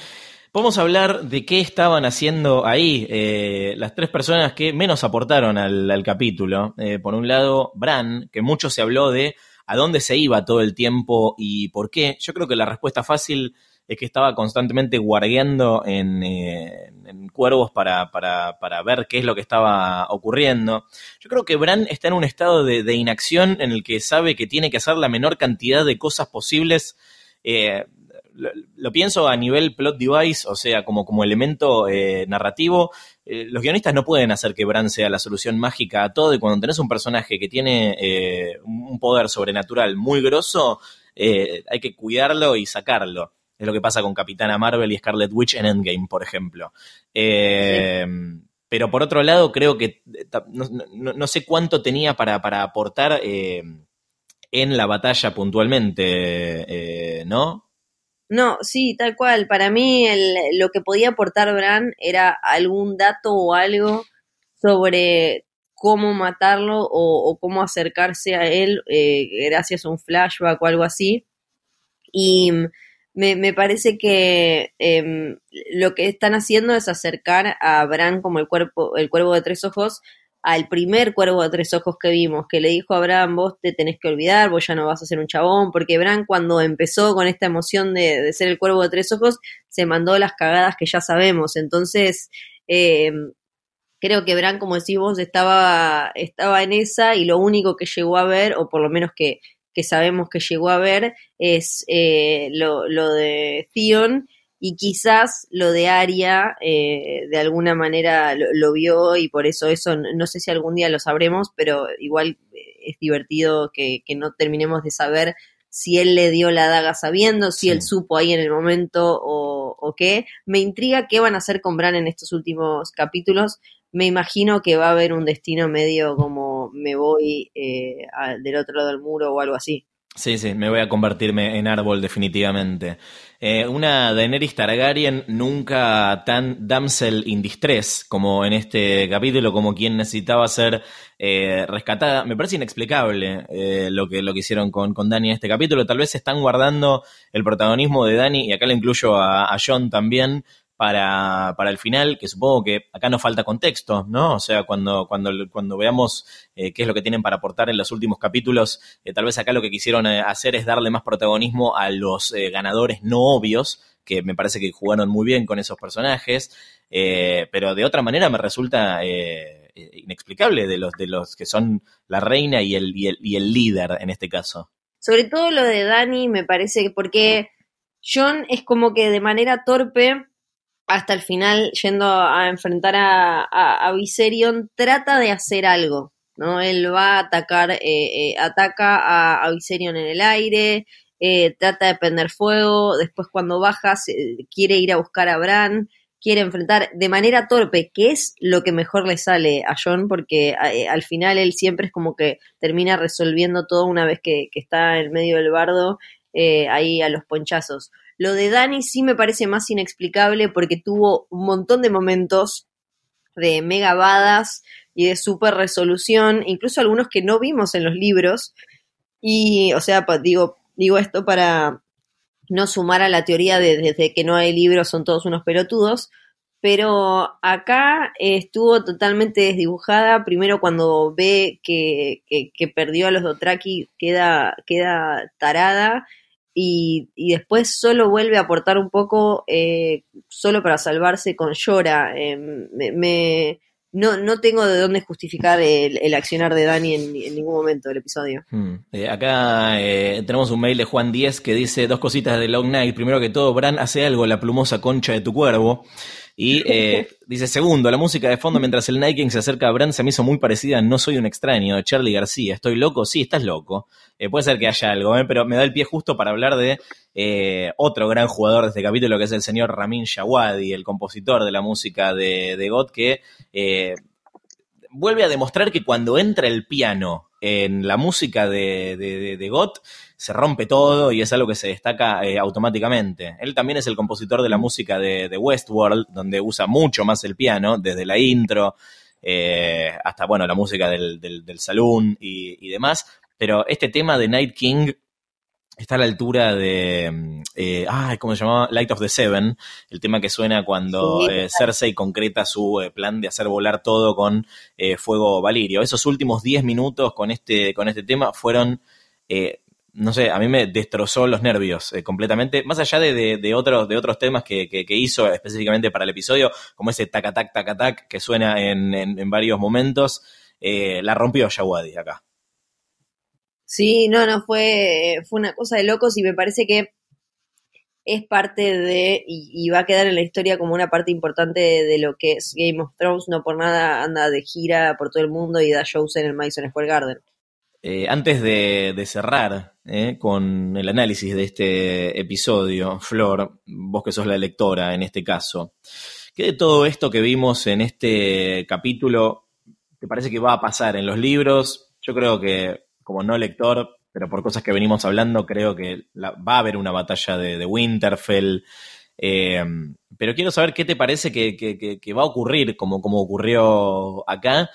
A: Podemos hablar de qué estaban haciendo ahí eh, las tres personas que menos aportaron al, capítulo. Eh, por un lado, Bran, que mucho se habló de a dónde se iba todo el tiempo y por qué. Yo creo que la respuesta fácil es que estaba constantemente guardiando en, eh, cuervos para, para, ver qué es lo que estaba ocurriendo. Yo creo que Bran está en un estado de, inacción en el que sabe que tiene que hacer la menor cantidad de cosas posibles. Eh, lo, pienso a nivel plot device, o sea, como, como elemento eh, narrativo. los guionistas no pueden hacer que Bran sea la solución mágica a todo y cuando tenés un personaje que tiene un poder sobrenatural muy grosso, hay que cuidarlo y sacarlo. Es lo que pasa con Capitana Marvel y Scarlet Witch en Endgame, por ejemplo. Eh, pero por otro lado, creo que eh, no, sé cuánto tenía para, aportar eh, en la batalla puntualmente, ¿no?
B: No, sí, tal cual. Para mí lo que podía aportar Bran era algún dato o algo sobre cómo matarlo o, cómo acercarse a él gracias a un flashback o algo así. Y me, me parece que em, lo que están haciendo es acercar a Bran como el cuerpo, el cuervo de tres ojos al primer cuervo de tres ojos que vimos, que le dijo a Bran, vos te tenés que olvidar, vos ya no vas a ser un chabón, porque Bran cuando empezó con esta emoción de, ser el cuervo de tres ojos, se mandó las cagadas que ya sabemos. Entonces, em, creo que Bran, como decís vos, estaba, estaba en esa y lo único que llegó a ver, o por lo menos que, que sabemos que llegó a ver es eh, lo, de Theon y quizás lo de Aria eh, de alguna manera lo, vio y por eso eso no sé si algún día lo sabremos, pero igual es divertido que, no terminemos de saber si él le dio la daga sabiendo, si él supo ahí en el momento o, o, qué. Me intriga qué van a hacer con Bran en estos últimos capítulos me imagino que va a haber un destino medio como me voy eh, del otro lado del muro o algo así.
A: Sí, sí, me voy a convertirme en árbol definitivamente. Eh, una Daenerys Targaryen nunca tan damsel in distress como en este capítulo, como quien necesitaba ser eh, rescatada. Me parece inexplicable lo, que, lo que hicieron con, con Dani en este capítulo. Tal vez están guardando el protagonismo de Dani, y acá le incluyo a, a John también, para, para el final, que supongo que acá nos falta contexto, ¿no? O sea, cuando, cuando, cuando veamos eh, qué es lo que tienen para aportar en los últimos capítulos, eh, tal vez acá lo que quisieron eh, hacer es darle más protagonismo a los ganadores no obvios, que me parece que jugaron muy bien con esos personajes, pero de otra manera me resulta inexplicable de los, de los que son la reina y el, y el, y el líder en este caso.
B: Sobre todo lo de Dani me parece que porque John es como que de manera torpe hasta el final, yendo a enfrentar a, Viserion, trata de hacer algo, ¿no? Él va a atacar, eh, eh, ataca a, Viserion en el aire, eh, trata de prender fuego, después cuando baja quiere ir a buscar a Bran, quiere enfrentar de manera torpe, que es lo que mejor le sale a John, porque al final él siempre es como que termina resolviendo todo una vez que, que está en medio del bardo, ahí a los ponchazos. Lo de Dani sí me parece más inexplicable porque tuvo un montón de momentos de megabadas y de super resolución, incluso algunos que no vimos en los libros. Y, o sea, digo, digo esto para no sumar a la teoría de desde que no hay libros son todos unos pelotudos, pero acá estuvo totalmente desdibujada. Primero cuando ve que, que, perdió a los Dotraki queda, queda tarada y, después solo vuelve a aportar un poco eh, solo para salvarse con Llora. Eh, me, no, no tengo de dónde justificar el, accionar de Dani en, ningún momento del episodio.
A: Hmm. Eh, acá tenemos un mail de Juan Díez que dice dos cositas de Long Night. Primero que todo, Bran hace algo, la plumosa concha de tu cuervo. Y (laughs) eh, dice, segundo, la música de fondo mientras el Night King se acerca a Bran se me hizo muy parecida No soy un extraño, de Charlie García. ¿Estoy loco? Sí, estás loco. Eh, puede ser que haya algo, ¿eh? pero me da el pie justo para hablar de otro gran jugador de este capítulo, que es el señor Ramin Shawadi, el compositor de la música de, de God, que vuelve a demostrar que cuando entra el piano en la música de, de, de Gott, se rompe todo y es algo que se destaca eh, automáticamente. Él también es el compositor de la música de, Westworld, donde usa mucho más el piano, desde la intro eh, hasta, bueno, la música del, del, salón y, demás. Pero este tema de Night King está a la altura de, eh, ¿cómo se llamaba? Light of the Seven, el tema que suena cuando eh, Cersei concreta su plan de hacer volar todo con fuego valirio. Esos últimos 10 minutos con este, con este tema fueron no sé, a mí me destrozó los nervios eh, completamente, más allá de, de, otros, de otros temas que, que, hizo específicamente para el episodio, como ese tacatac, tacatac que suena en, en, varios momentos, eh, la rompió Yawadi acá.
B: Sí, no, no, fue, fue una cosa de locos y me parece que es parte de, y, va a quedar en la historia como una parte importante de, lo que es Game of Thrones, no por nada anda de gira por todo el mundo y da shows en el Madison Square Garden.
A: Eh, antes de, cerrar eh, con el análisis de este episodio, Flor, vos que sos la lectora en este caso, ¿qué de todo esto que vimos en este capítulo te parece que va a pasar en los libros? Yo creo que como no lector, pero por cosas que venimos hablando, creo que va a haber una batalla de, Winterfell. Eh, pero quiero saber qué te parece que, va a ocurrir, como, como ocurrió acá,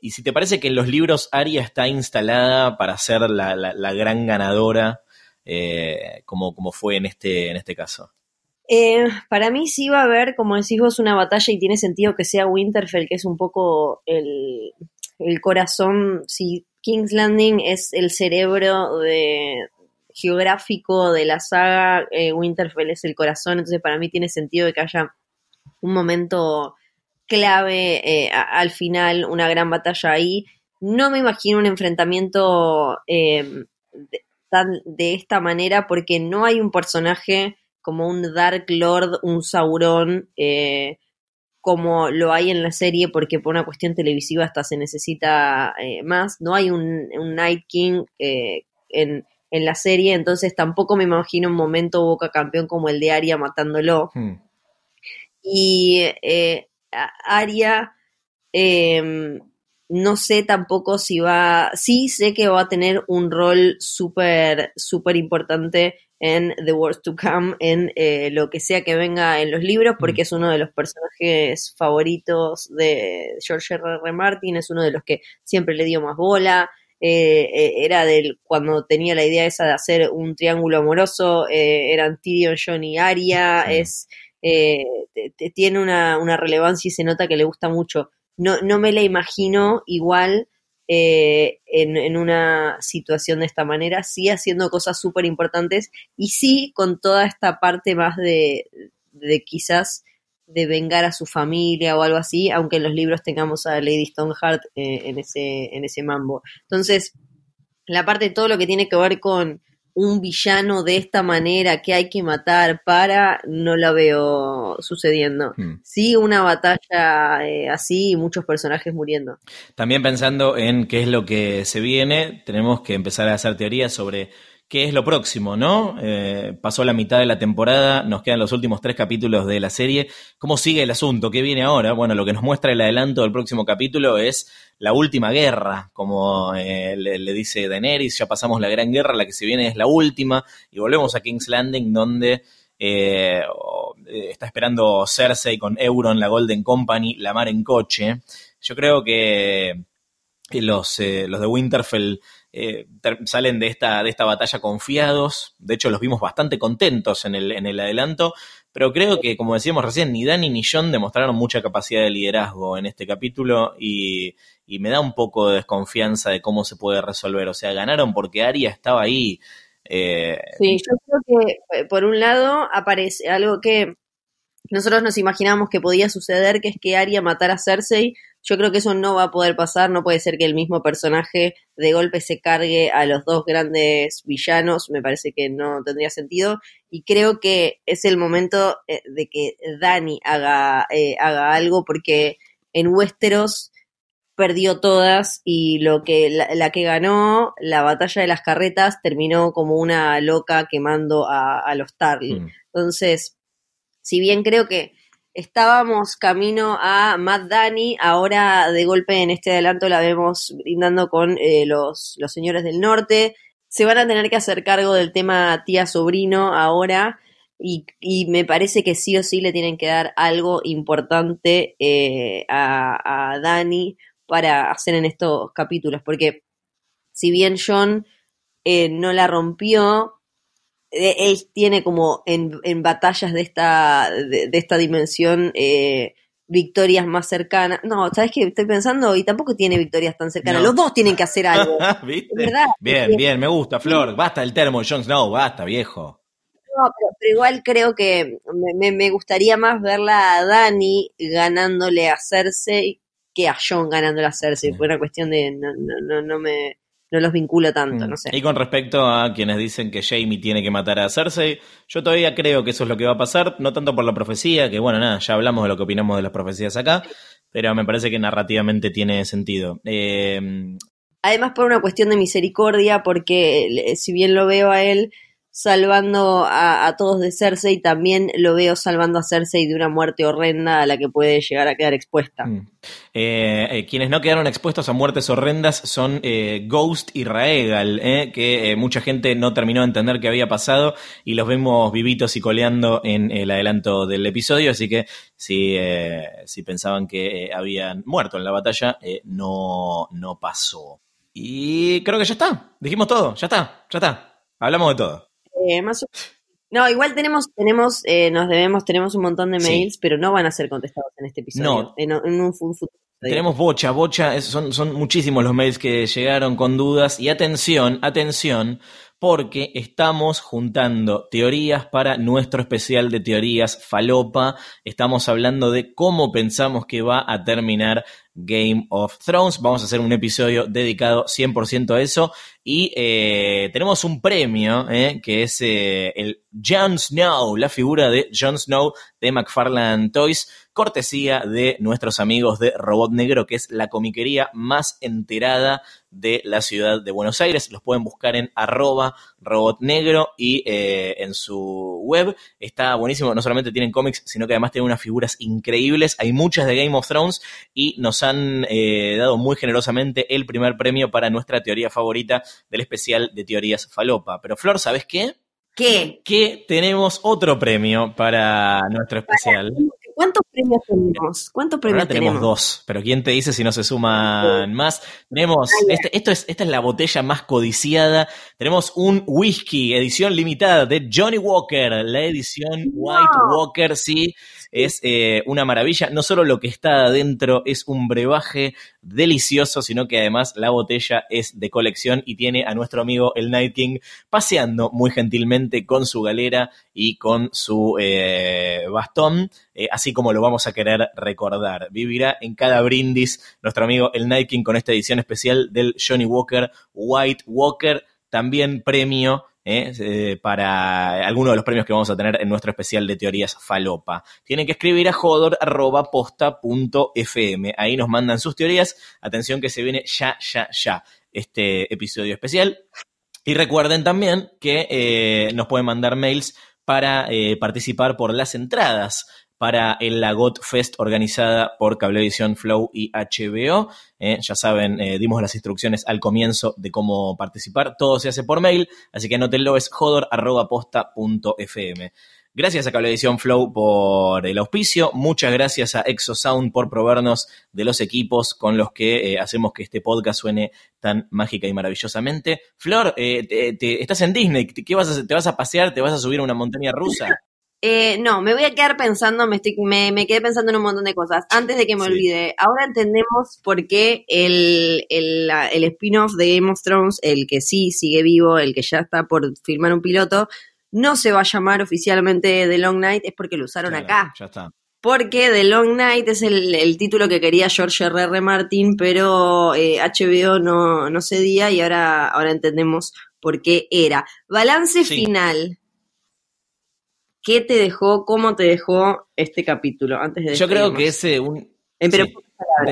A: y si te parece que en los libros Aria está instalada para ser la, gran ganadora, eh, como, como, fue en este, en este caso.
B: Eh, para mí sí va a haber, como decís vos, una batalla y tiene sentido que sea Winterfell, que es un poco el, corazón, si King's Landing es el cerebro de, geográfico de la saga, eh, Winterfell es el corazón, entonces para mí tiene sentido que haya un momento clave eh, al final, una gran batalla ahí. No me imagino un enfrentamiento em, de, tan, de esta manera porque no hay un personaje como un Dark Lord, un Sauron, eh, como lo hay en la serie, porque por una cuestión televisiva hasta se necesita eh, más. No hay un, Night King en, la serie, entonces tampoco me imagino un momento Boca Campeón como el de Arya matándolo. Hmm. Y Aria, em, no sé tampoco si va, sí sé que va a tener un rol súper, súper importante en The Wars to Come, en eh, lo que sea que venga en los libros, porque mm. es uno de los personajes favoritos de George R. R. Martin, es uno de los que siempre le dio más bola. Eh, eh, era del cuando tenía la idea esa de hacer un triángulo amoroso, eran Tyrion, John y Arya, es eh, tiene una, una, relevancia y se nota que le gusta mucho. No, no me la imagino igual eh, en, una situación de esta manera, sí haciendo cosas súper importantes y sí con toda esta parte más de, de quizás de vengar a su familia o algo así, aunque en los libros tengamos a Lady Stoneheart eh, en, ese, en ese mambo. Entonces, la parte de todo lo que tiene que ver con un villano de esta manera que hay que matar para, no la veo sucediendo. Hmm. Sí, una batalla eh, así y muchos personajes muriendo.
A: También pensando en qué es lo que se viene, tenemos que empezar a hacer teorías sobre qué es lo próximo, ¿no? Eh, pasó la mitad de la temporada, nos quedan los últimos tres capítulos de la serie. ¿Cómo sigue el asunto? ¿Qué viene ahora? Bueno, lo que nos muestra el adelanto del próximo capítulo es la última guerra, como eh, le, dice Daenerys, ya pasamos la gran guerra, la que se viene es la última, y volvemos a King's Landing, donde eh, está esperando Cersei con Euron, la Golden Company, la mar en coche. Yo creo que los, los de Winterfell eh, salen de esta, de esta batalla confiados, de hecho los vimos bastante contentos en el, en el adelanto, pero creo que, como decíamos recién, ni Dani ni John demostraron mucha capacidad de liderazgo en este capítulo y, me da un poco de desconfianza de cómo se puede resolver. O sea, ganaron porque Aria estaba ahí.
B: Eh, sí, yo creo que eh, por un lado aparece algo que nosotros nos imaginamos que podía suceder, que es que Aria matara a Cersei yo creo que eso no va a poder pasar, no puede ser que el mismo personaje de golpe se cargue a los dos grandes villanos, me parece que no tendría sentido y creo que es el momento eh, de que Dani haga, eh, haga algo porque en Westeros perdió todas y lo que la, que ganó la batalla de las carretas terminó como una loca quemando a, los Tarly. Mm. Entonces, si bien creo que estábamos camino a Matt Dani, ahora de golpe en este adelanto la vemos brindando con eh, los, los señores del norte. Se van a tener que hacer cargo del tema tía-sobrino ahora. Y, me parece que sí o sí le tienen que dar algo importante eh, a, Dani para hacer en estos capítulos, porque si bien John eh, no la rompió, él tiene como en, en batallas de esta, de, de esta dimensión eh, victorias más cercanas. No, ¿sabes qué? Estoy pensando y tampoco tiene victorias tan cercanas.
A: No.
B: Los dos tienen que hacer algo. (laughs)
A: ¿Viste?
B: ¿Verdad?
A: Bien, bien, me gusta, Flor. Basta el termo, Jon Snow, basta, viejo.
B: No, pero, pero igual creo que me, me, me gustaría más verla a Dani ganándole a Cersei que a John ganándole a Cersei.
A: Sí.
B: Fue una cuestión de no, no, no, no me no los vinculo tanto,
A: Mm.
B: no sé.
A: Y con respecto a quienes dicen que Jamie tiene que matar a Cersei, yo todavía creo que eso es lo que va a pasar, no tanto por la profecía, que bueno, nada, ya hablamos de lo que opinamos de las profecías acá, pero me parece que narrativamente tiene sentido. Eh,
B: Además por una cuestión de misericordia, porque eh, si bien lo veo a él salvando a, todos de Cersei, también lo veo salvando a Cersei de una muerte horrenda a la que puede llegar a quedar expuesta.
A: Mm. Eh, eh, quienes no quedaron expuestos a muertes horrendas son eh, Ghost y Raegal, eh, que mucha gente no terminó de entender qué había pasado y los vemos vivitos y coleando en el adelanto del episodio, así que si, si pensaban que habían muerto en la batalla, no, no pasó. Y creo que ya está, dijimos todo, ya está, ya está, hablamos de todo.
B: Eh, más o... No, igual tenemos, tenemos, eh, nos debemos, tenemos un montón de mails,
A: Sí.
B: pero no van a ser contestados en este episodio.
A: No.
B: En, en un fu- futuro.
A: Tenemos bocha, bocha, es- son, son muchísimos los mails que llegaron con dudas y atención, atención, porque estamos juntando teorías para nuestro especial de teorías falopa. Estamos hablando de cómo pensamos que va a terminar Game of Thrones. Vamos a hacer un episodio dedicado 100% a eso. Y eh, tenemos un premio, eh, que es eh, el Jon Snow, la figura de Jon Snow de McFarlane Toys, cortesía de nuestros amigos de Robot Negro, que es la comiquería más enterada de la ciudad de Buenos Aires. Los pueden buscar en arroba Robot Negro y eh, en su web. Está buenísimo, no solamente tienen cómics, sino que además tienen unas figuras increíbles. Hay muchas de Game of Thrones y nos han eh, dado muy generosamente el primer premio para nuestra teoría favorita del especial de teorías falopa. Pero Flor, ¿sabes qué?
B: ¿Qué?
A: Que tenemos otro premio para nuestro especial.
B: ¿Cuántos premios tenemos? ¿Cuántos premios
A: Ahora tenemos, dos, pero ¿quién te dice si no se suman más? Tenemos, este, esto es, esta es la botella más codiciada. Tenemos un whisky, edición limitada de Johnny Walker, la edición White Walker, sí, es eh, una maravilla. No solo lo que está adentro es un brebaje delicioso, sino que además la botella es de colección y tiene a nuestro amigo el Night King paseando muy gentilmente con su galera y con su eh, bastón, eh, así como lo vamos a querer recordar. Vivirá en cada brindis nuestro amigo el Night King con esta edición especial del Johnny Walker White Walker, también premio ¿eh? Eh, para alguno de los premios que vamos a tener en nuestro especial de teorías falopa. Tienen que escribir a jodor.posta.fm. Ahí nos mandan sus teorías. Atención que se viene ya, ya, ya este episodio especial. Y recuerden también que eh, nos pueden mandar mails para participar por las entradas para el Lagot Fest organizada por Cablevisión Flow y HBO. Eh, ya saben, eh, dimos las instrucciones al comienzo de cómo participar. Todo se hace por mail, así que anótenlo, es jodor.posta.fm. Gracias a Cablevisión Flow por el auspicio. Muchas gracias a Exosound por proveernos de los equipos con los que eh, hacemos que este podcast suene tan mágica y maravillosamente. Flor, eh, te, te, estás en Disney. ¿Qué vas a? ¿Te vas a pasear? ¿Te vas a subir a una montaña rusa? (laughs)
B: Eh, no, me voy a quedar pensando, me, estoy, me, me, quedé pensando en un montón de cosas. Antes de que me sí. olvide, ahora entendemos por qué el, el, el spin-off de Game of Thrones, el que sí sigue vivo, el que ya está por filmar un piloto, no se va a llamar oficialmente The Long Night, es porque lo usaron
A: claro,
B: acá.
A: Ya está.
B: Porque The Long Night es el, el título que quería George R. R. Martin, pero eh, HBO no, no cedía y ahora, ahora entendemos por qué era. Balance sí. final. ¿Qué te dejó, cómo te dejó este capítulo? Antes de
A: Yo creo que es eh, un.
B: Eh, pero
A: sí.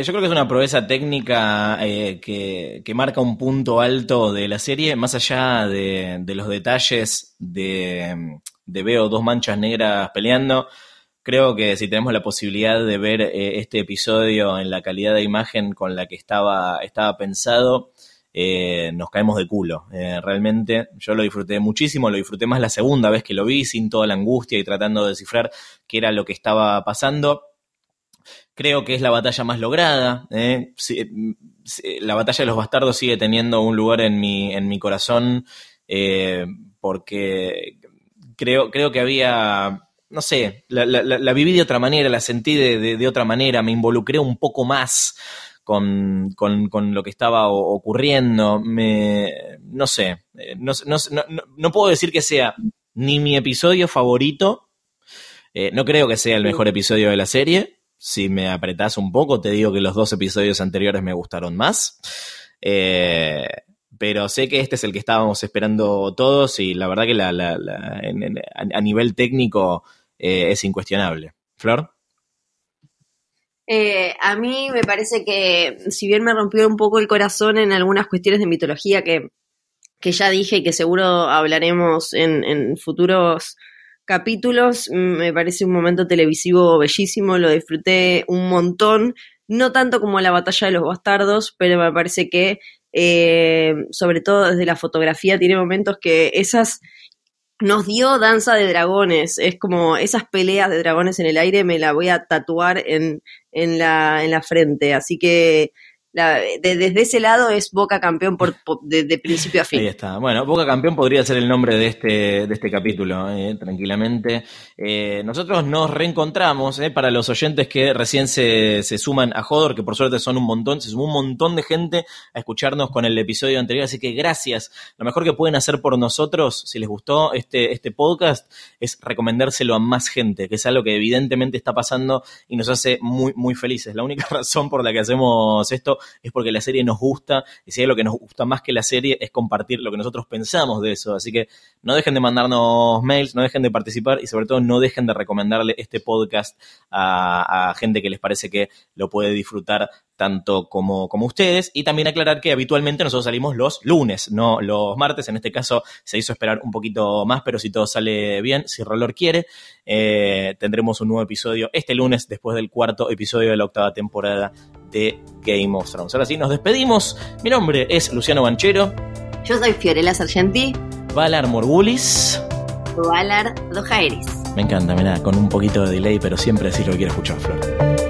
A: Yo creo que es una proeza técnica eh, que, que, marca un punto alto de la serie, más allá de, de los detalles de, de, veo dos manchas negras peleando. Creo que si tenemos la posibilidad de ver eh, este episodio en la calidad de imagen con la que estaba, estaba pensado, eh, nos caemos de culo. Eh, realmente yo lo disfruté muchísimo, lo disfruté más la segunda vez que lo vi, sin toda la angustia y tratando de descifrar qué era lo que estaba pasando. Creo que es la batalla más lograda. Eh. la batalla de los bastardos sigue teniendo un lugar en mi, en mi corazón porque creo, creo que había no sé, la, viví de otra manera, la sentí de, de, otra manera, me involucré un poco más con, con, lo que estaba ocurriendo. Me, no sé, eh, no, no, puedo decir que sea ni mi episodio favorito. Eh, no creo que sea el mejor episodio de la serie. Si me apretás un poco, te digo que los dos episodios anteriores me gustaron más. Eh, pero sé que este es el que estábamos esperando todos y la verdad que la, a nivel técnico es incuestionable. Flor.
B: Eh, a mí me parece que, si bien me rompió un poco el corazón en algunas cuestiones de mitología que, que ya dije y que seguro hablaremos en, futuros capítulos, me parece un momento televisivo bellísimo, lo disfruté un montón, no tanto como la batalla de los bastardos, pero me parece que eh, sobre todo desde la fotografía tiene momentos que esas nos dio danza de dragones. Es como esas peleas de dragones en el aire me la voy a tatuar en, en, la, en la frente. Así que desde ese lado es Boca campeón por, de, principio a fin.
A: Ahí está. Bueno, Boca campeón podría ser el nombre de este, de este capítulo, eh, tranquilamente. Eh, nosotros nos reencontramos, eh, para los oyentes que recién se, se, suman a Jodor, que por suerte son un montón, se sumó un montón de gente a escucharnos con el episodio anterior, así que gracias. Lo mejor que pueden hacer por nosotros, si les gustó este, este podcast, es recomendárselo a más gente, que es algo que evidentemente está pasando y nos hace muy, muy felices. La única (laughs) razón por la que hacemos esto es porque la serie nos gusta y si hay lo que nos gusta más que la serie es compartir lo que nosotros pensamos de eso. Así que no dejen de mandarnos mails, no dejen de participar y sobre todo no dejen de recomendarle este podcast a, a gente que les parece que lo puede disfrutar tanto como, como ustedes. Y también aclarar que habitualmente nosotros salimos los lunes, no los martes. En este caso se hizo esperar un poquito más, pero si todo sale bien, si Rolor quiere, eh, tendremos un nuevo episodio este lunes después del cuarto episodio de la octava temporada de Game of Thrones. Ahora sí, nos despedimos. Mi nombre es Luciano Banchero.
B: Yo soy Fiorella Sargenti.
A: Valar Morgulis.
B: Valar Dojairis.
A: Me encanta, mira, con un poquito de delay, pero siempre decir lo que quiere escuchar, Flor.